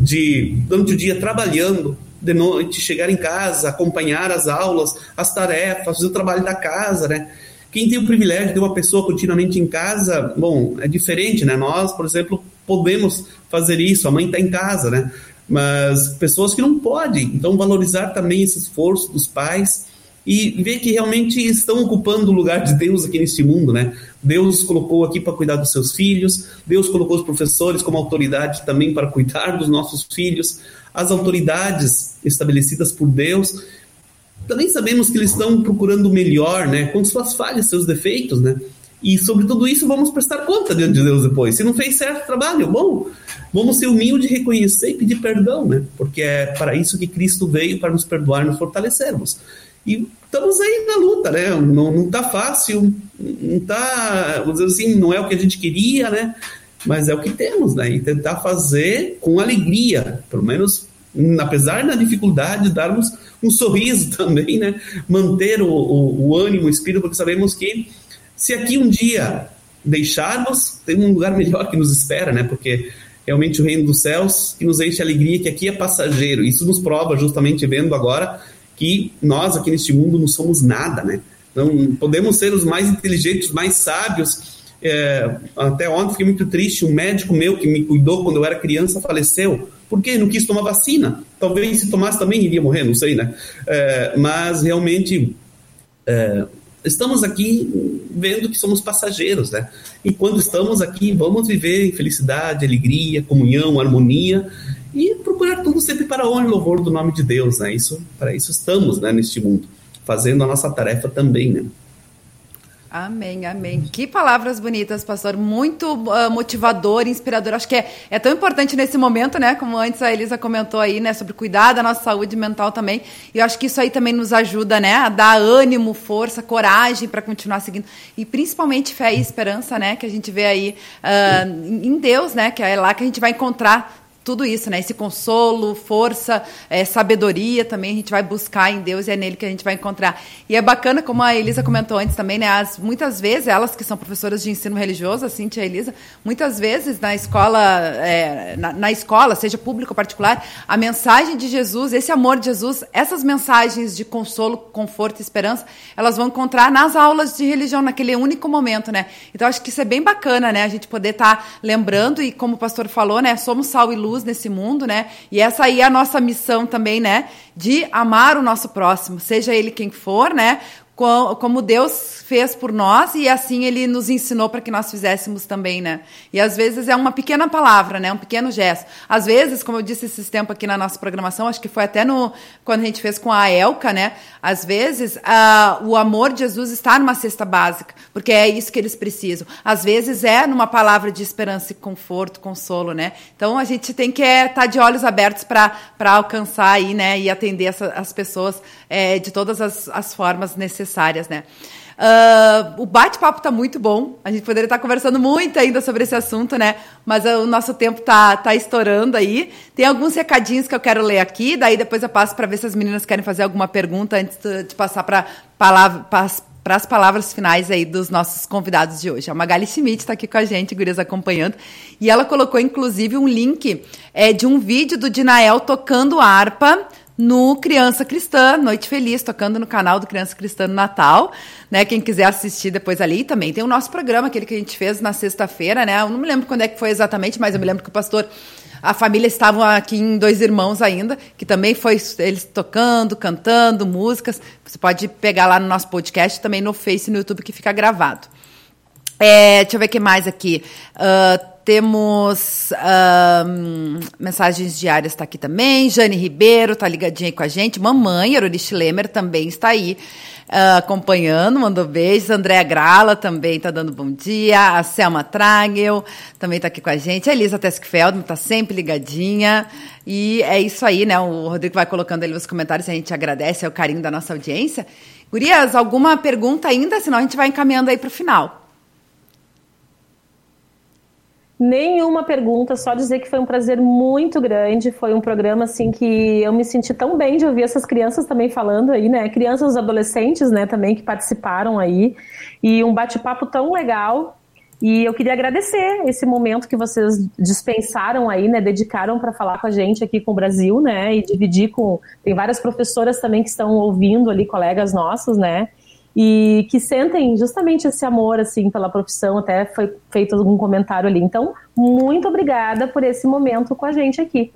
de durante o dia trabalhando, de noite chegar em casa, acompanhar as aulas, as tarefas, fazer o trabalho da casa, né? Quem tem o privilégio de uma pessoa continuamente em casa, bom, é diferente, né? Nós, por exemplo, podemos fazer isso, a mãe está em casa, né? Mas pessoas que não podem, então valorizar também esse esforço dos pais e ver que realmente estão ocupando o lugar de Deus aqui neste mundo, né? Deus colocou aqui para cuidar dos seus filhos, Deus colocou os professores como autoridade também para cuidar dos nossos filhos, as autoridades estabelecidas por Deus. Também sabemos que eles estão procurando o melhor, né? Com suas falhas, seus defeitos, né? E sobre tudo isso vamos prestar conta diante de Deus depois. Se não fez certo trabalho, bom, vamos ser humildes, reconhecer e pedir perdão, né? Porque é para isso que Cristo veio, para nos perdoar e nos fortalecermos. E estamos aí na luta, né? Não, não tá fácil, não tá, vamos dizer assim, não é o que a gente queria, né? Mas é o que temos, né? E tentar fazer com alegria, pelo menos, apesar da dificuldade, darmos um sorriso também, né? Manter o, o, o ânimo, o espírito, porque sabemos que se aqui um dia deixarmos, tem um lugar melhor que nos espera, né? Porque realmente o reino dos céus que nos enche alegria, que aqui é passageiro. Isso nos prova justamente vendo agora que nós aqui neste mundo não somos nada, né? Não podemos ser os mais inteligentes, mais sábios. É, até ontem fiquei muito triste. Um médico meu que me cuidou quando eu era criança faleceu. Por quê? Não quis tomar vacina. Talvez se tomasse também iria morrer, não sei, né? É, mas realmente é, estamos aqui vendo que somos passageiros, né? E quando estamos aqui, vamos viver em felicidade, alegria, comunhão, harmonia e procurar tudo sempre para honra e louvor do nome de Deus, né? Isso, para isso estamos, né, neste mundo, fazendo a nossa tarefa também, né? Amém, amém. Que palavras bonitas, pastor. Muito uh, motivador, inspirador. Acho que é, é tão importante nesse momento, né? Como antes a Elisa comentou aí, né? Sobre cuidar da nossa saúde mental também. E eu acho que isso aí também nos ajuda, né? A dar ânimo, força, coragem para continuar seguindo. E principalmente fé e esperança, né? Que a gente vê aí uh, em Deus, né? Que é lá que a gente vai encontrar tudo isso, né? Esse consolo, força, é, sabedoria também a gente vai buscar em Deus e é nele que a gente vai encontrar. E é bacana, como a Elisa comentou antes também, né? As, muitas vezes, elas que são professoras de ensino religioso, a Cintia e a Elisa, muitas vezes na escola, é, na, na, escola, seja público ou particular, a mensagem de Jesus, esse amor de Jesus, essas mensagens de consolo, conforto e esperança, elas vão encontrar nas aulas de religião, naquele único momento, né? Então acho que isso é bem bacana, né? A gente poder estar tá lembrando e como o pastor falou, né? Somos sal e luz luz nesse mundo, né? E essa aí é a nossa missão também, né? De amar o nosso próximo, seja ele quem for, né? Como Deus fez por nós e assim ele nos ensinou para que nós fizéssemos também, né? E às vezes é uma pequena palavra, né? Um pequeno gesto. Às vezes, como eu disse esses tempos aqui na nossa programação, acho que foi até no quando a gente fez com a Elka, né? Às vezes uh, o amor de Jesus está numa cesta básica, porque é isso que eles precisam. Às vezes é numa palavra de esperança e conforto, consolo, né? Então a gente tem que estar é, tá de olhos abertos para alcançar aí, né? E atender essa, as pessoas é, de todas as, as formas necessárias, né? Uh, o bate-papo está muito bom. A gente poderia estar tá conversando muito ainda sobre esse assunto, né? Mas uh, o nosso tempo está tá estourando aí. Tem alguns recadinhos que eu quero ler aqui, daí depois eu passo para ver se as meninas querem fazer alguma pergunta antes de passar para palavra, para as palavras finais aí dos nossos convidados de hoje. A Magali Schmidt está aqui com a gente, Gurias acompanhando, e ela colocou inclusive um link é, de um vídeo do Dinael tocando harpa no Criança Cristã, Noite Feliz, tocando no canal do Criança Cristã no Natal, né? Quem quiser assistir depois ali também tem o nosso programa, aquele que a gente fez na sexta-feira, né? Eu não me lembro quando é que foi exatamente, mas eu me lembro que o pastor a família estavam aqui em dois irmãos ainda, que também foi eles tocando, cantando músicas. Você pode pegar lá no nosso podcast, também no Face e no YouTube que fica gravado. É, deixa eu ver o que mais aqui. Uh, temos um, mensagens diárias está aqui também. Jane Ribeiro está ligadinha aí com a gente. Mamãe, Erolish Lemer, também está aí uh, acompanhando, mandou beijos. Andréa Grala também está dando bom dia. A Selma Tragel também está aqui com a gente. A Elisa Teskfeld está sempre ligadinha. E é isso aí, né? O Rodrigo vai colocando ali nos comentários. A gente agradece é o carinho da nossa audiência. Gurias, alguma pergunta ainda? Senão a gente vai encaminhando aí para o final. Nenhuma pergunta, só dizer que foi um prazer muito grande. Foi um programa assim que eu me senti tão bem de ouvir essas crianças também falando aí, né? Crianças, adolescentes, né, também que participaram aí. E um bate-papo tão legal. E eu queria agradecer esse momento que vocês dispensaram aí, né? Dedicaram para falar com a gente aqui com o Brasil, né? E dividir com. Tem várias professoras também que estão ouvindo ali, colegas nossos, né? E que sentem justamente esse amor assim pela profissão, até foi feito algum comentário ali. Então, muito obrigada por esse momento com a gente aqui.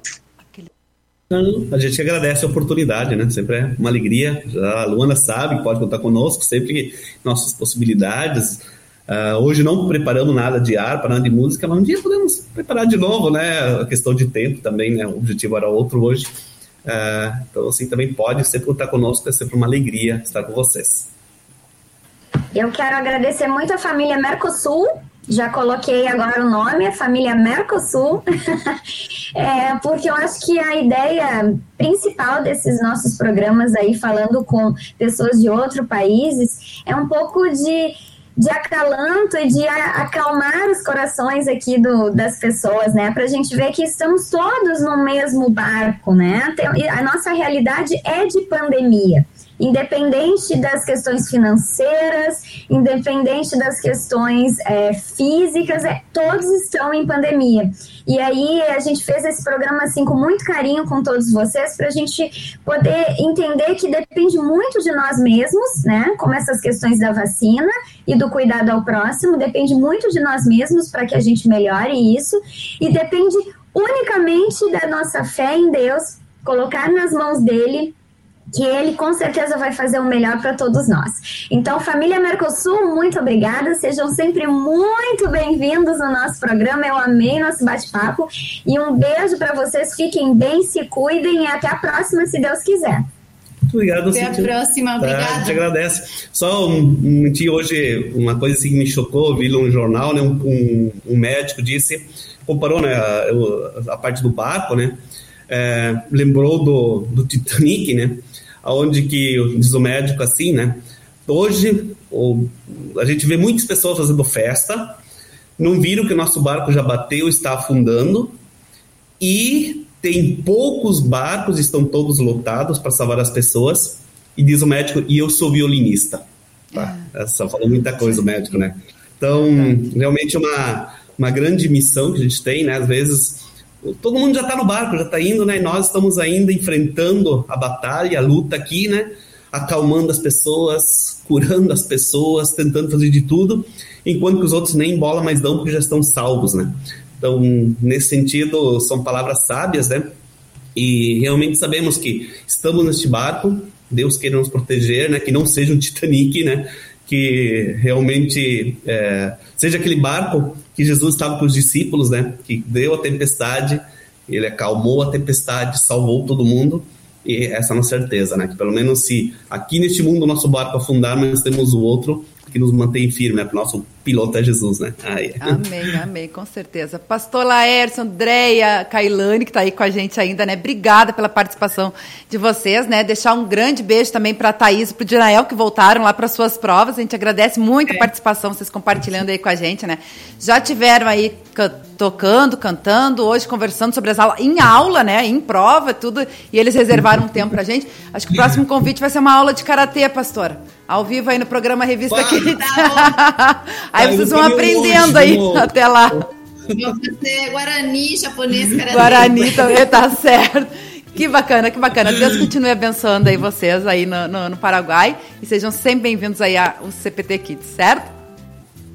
A gente agradece a oportunidade, né? Sempre é uma alegria. A Luana sabe, pode contar conosco sempre nossas possibilidades. Uh, hoje não preparamos nada de ar, para nada de música, mas um dia podemos preparar de novo, né? A questão de tempo também, né? O objetivo era outro hoje. Uh, então, assim, também pode sempre contar conosco, é sempre uma alegria estar com vocês. Eu quero agradecer muito a família Mercosul. Já coloquei agora o nome, a família Mercosul, é, porque eu acho que a ideia principal desses nossos programas aí, falando com pessoas de outros países, é um pouco de de acalanto e de acalmar os corações aqui do, das pessoas, né? Para a gente ver que estamos todos no mesmo barco, né? A nossa realidade é de pandemia independente das questões financeiras, independente das questões é, físicas, é, todos estão em pandemia. E aí a gente fez esse programa assim com muito carinho com todos vocês para a gente poder entender que depende muito de nós mesmos, né? Como essas questões da vacina e do cuidado ao próximo, depende muito de nós mesmos para que a gente melhore isso e depende unicamente da nossa fé em Deus, colocar nas mãos dele que ele com certeza vai fazer o melhor para todos nós. Então, família Mercosul, muito obrigada. Sejam sempre muito bem-vindos no nosso programa. Eu amei nosso bate-papo. E um beijo para vocês. Fiquem bem, se cuidem e até a próxima, se Deus quiser. Muito obrigado, Até Cíntia. a próxima, obrigada. Tá, a gente agradece. Só um, um dia hoje, uma coisa assim que me chocou, vi num jornal, né, um, um, um médico disse, comparou né, a, a, parte do barco, né, é, lembrou do, do Titanic, né, onde que, diz o médico assim, né? Hoje, a gente vê muitas pessoas fazendo festa, não viram que o nosso barco já bateu, está afundando, e tem poucos barcos, estão todos lotados para salvar as pessoas, e diz o médico, e eu sou violinista. Tá? É. Só falou muita coisa o médico, né? Então, realmente é uma, uma grande missão que a gente tem, né? Às vezes todo mundo já está no barco, já está indo, né? E nós estamos ainda enfrentando a batalha, a luta aqui, né? Acalmando as pessoas, curando as pessoas, tentando fazer de tudo, enquanto que os outros nem bola mais dão porque já estão salvos, né? Então, nesse sentido, são palavras sábias, né? E realmente sabemos que estamos neste barco, Deus queira nos proteger, né? Que não seja um Titanic, né? Que realmente é, seja aquele barco que Jesus estava com os discípulos, né? Que deu a tempestade, ele acalmou a tempestade, salvou todo mundo. E essa é a nossa certeza, né? Que pelo menos se aqui neste mundo o nosso barco afundar, nós temos o outro que nos mantém firme, né? Nosso piloto é Jesus, né? Aí. Amém, amém, com certeza. Pastor Laércio, Andréia, Kailane, que está aí com a gente ainda, né? Obrigada pela participação de vocês, né? Deixar um grande beijo também para a Thaís e para o Dinael, que voltaram lá para suas provas. A gente agradece muito é. a participação, vocês compartilhando aí com a gente, né? Já tiveram aí tocando, cantando, hoje conversando sobre as aulas, em aula, né? Em prova, tudo. E eles reservaram um tempo para a gente. Acho que o próximo convite vai ser uma aula de karatê, pastora. Ao vivo aí no programa Revista Kids. Tá aí tá vocês vão aprendendo aí até lá. Vou fazer Guarani, japonês, karatê. Guarani também tá certo. Que bacana, que bacana. Deus continue abençoando aí vocês aí no, no, no Paraguai e sejam sempre bem-vindos aí ao CPT Kids, certo?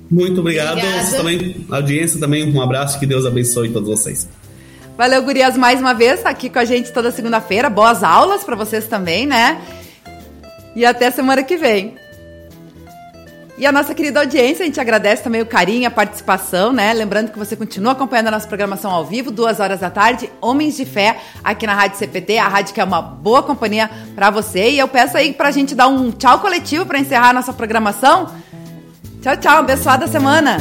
Muito obrigado. Também, audiência também, um abraço, que Deus abençoe todos vocês. Valeu, Gurias, mais uma vez, aqui com a gente toda segunda-feira. Boas aulas para vocês também, né? E até semana que vem. E a nossa querida audiência, a gente agradece também o carinho, a participação, né? Lembrando que você continua acompanhando a nossa programação ao vivo, duas horas da tarde, Homens de Fé, aqui na Rádio CPT, a rádio que é uma boa companhia para você. E eu peço aí pra gente dar um tchau coletivo para encerrar a nossa programação. Tchau, tchau, abençoada semana!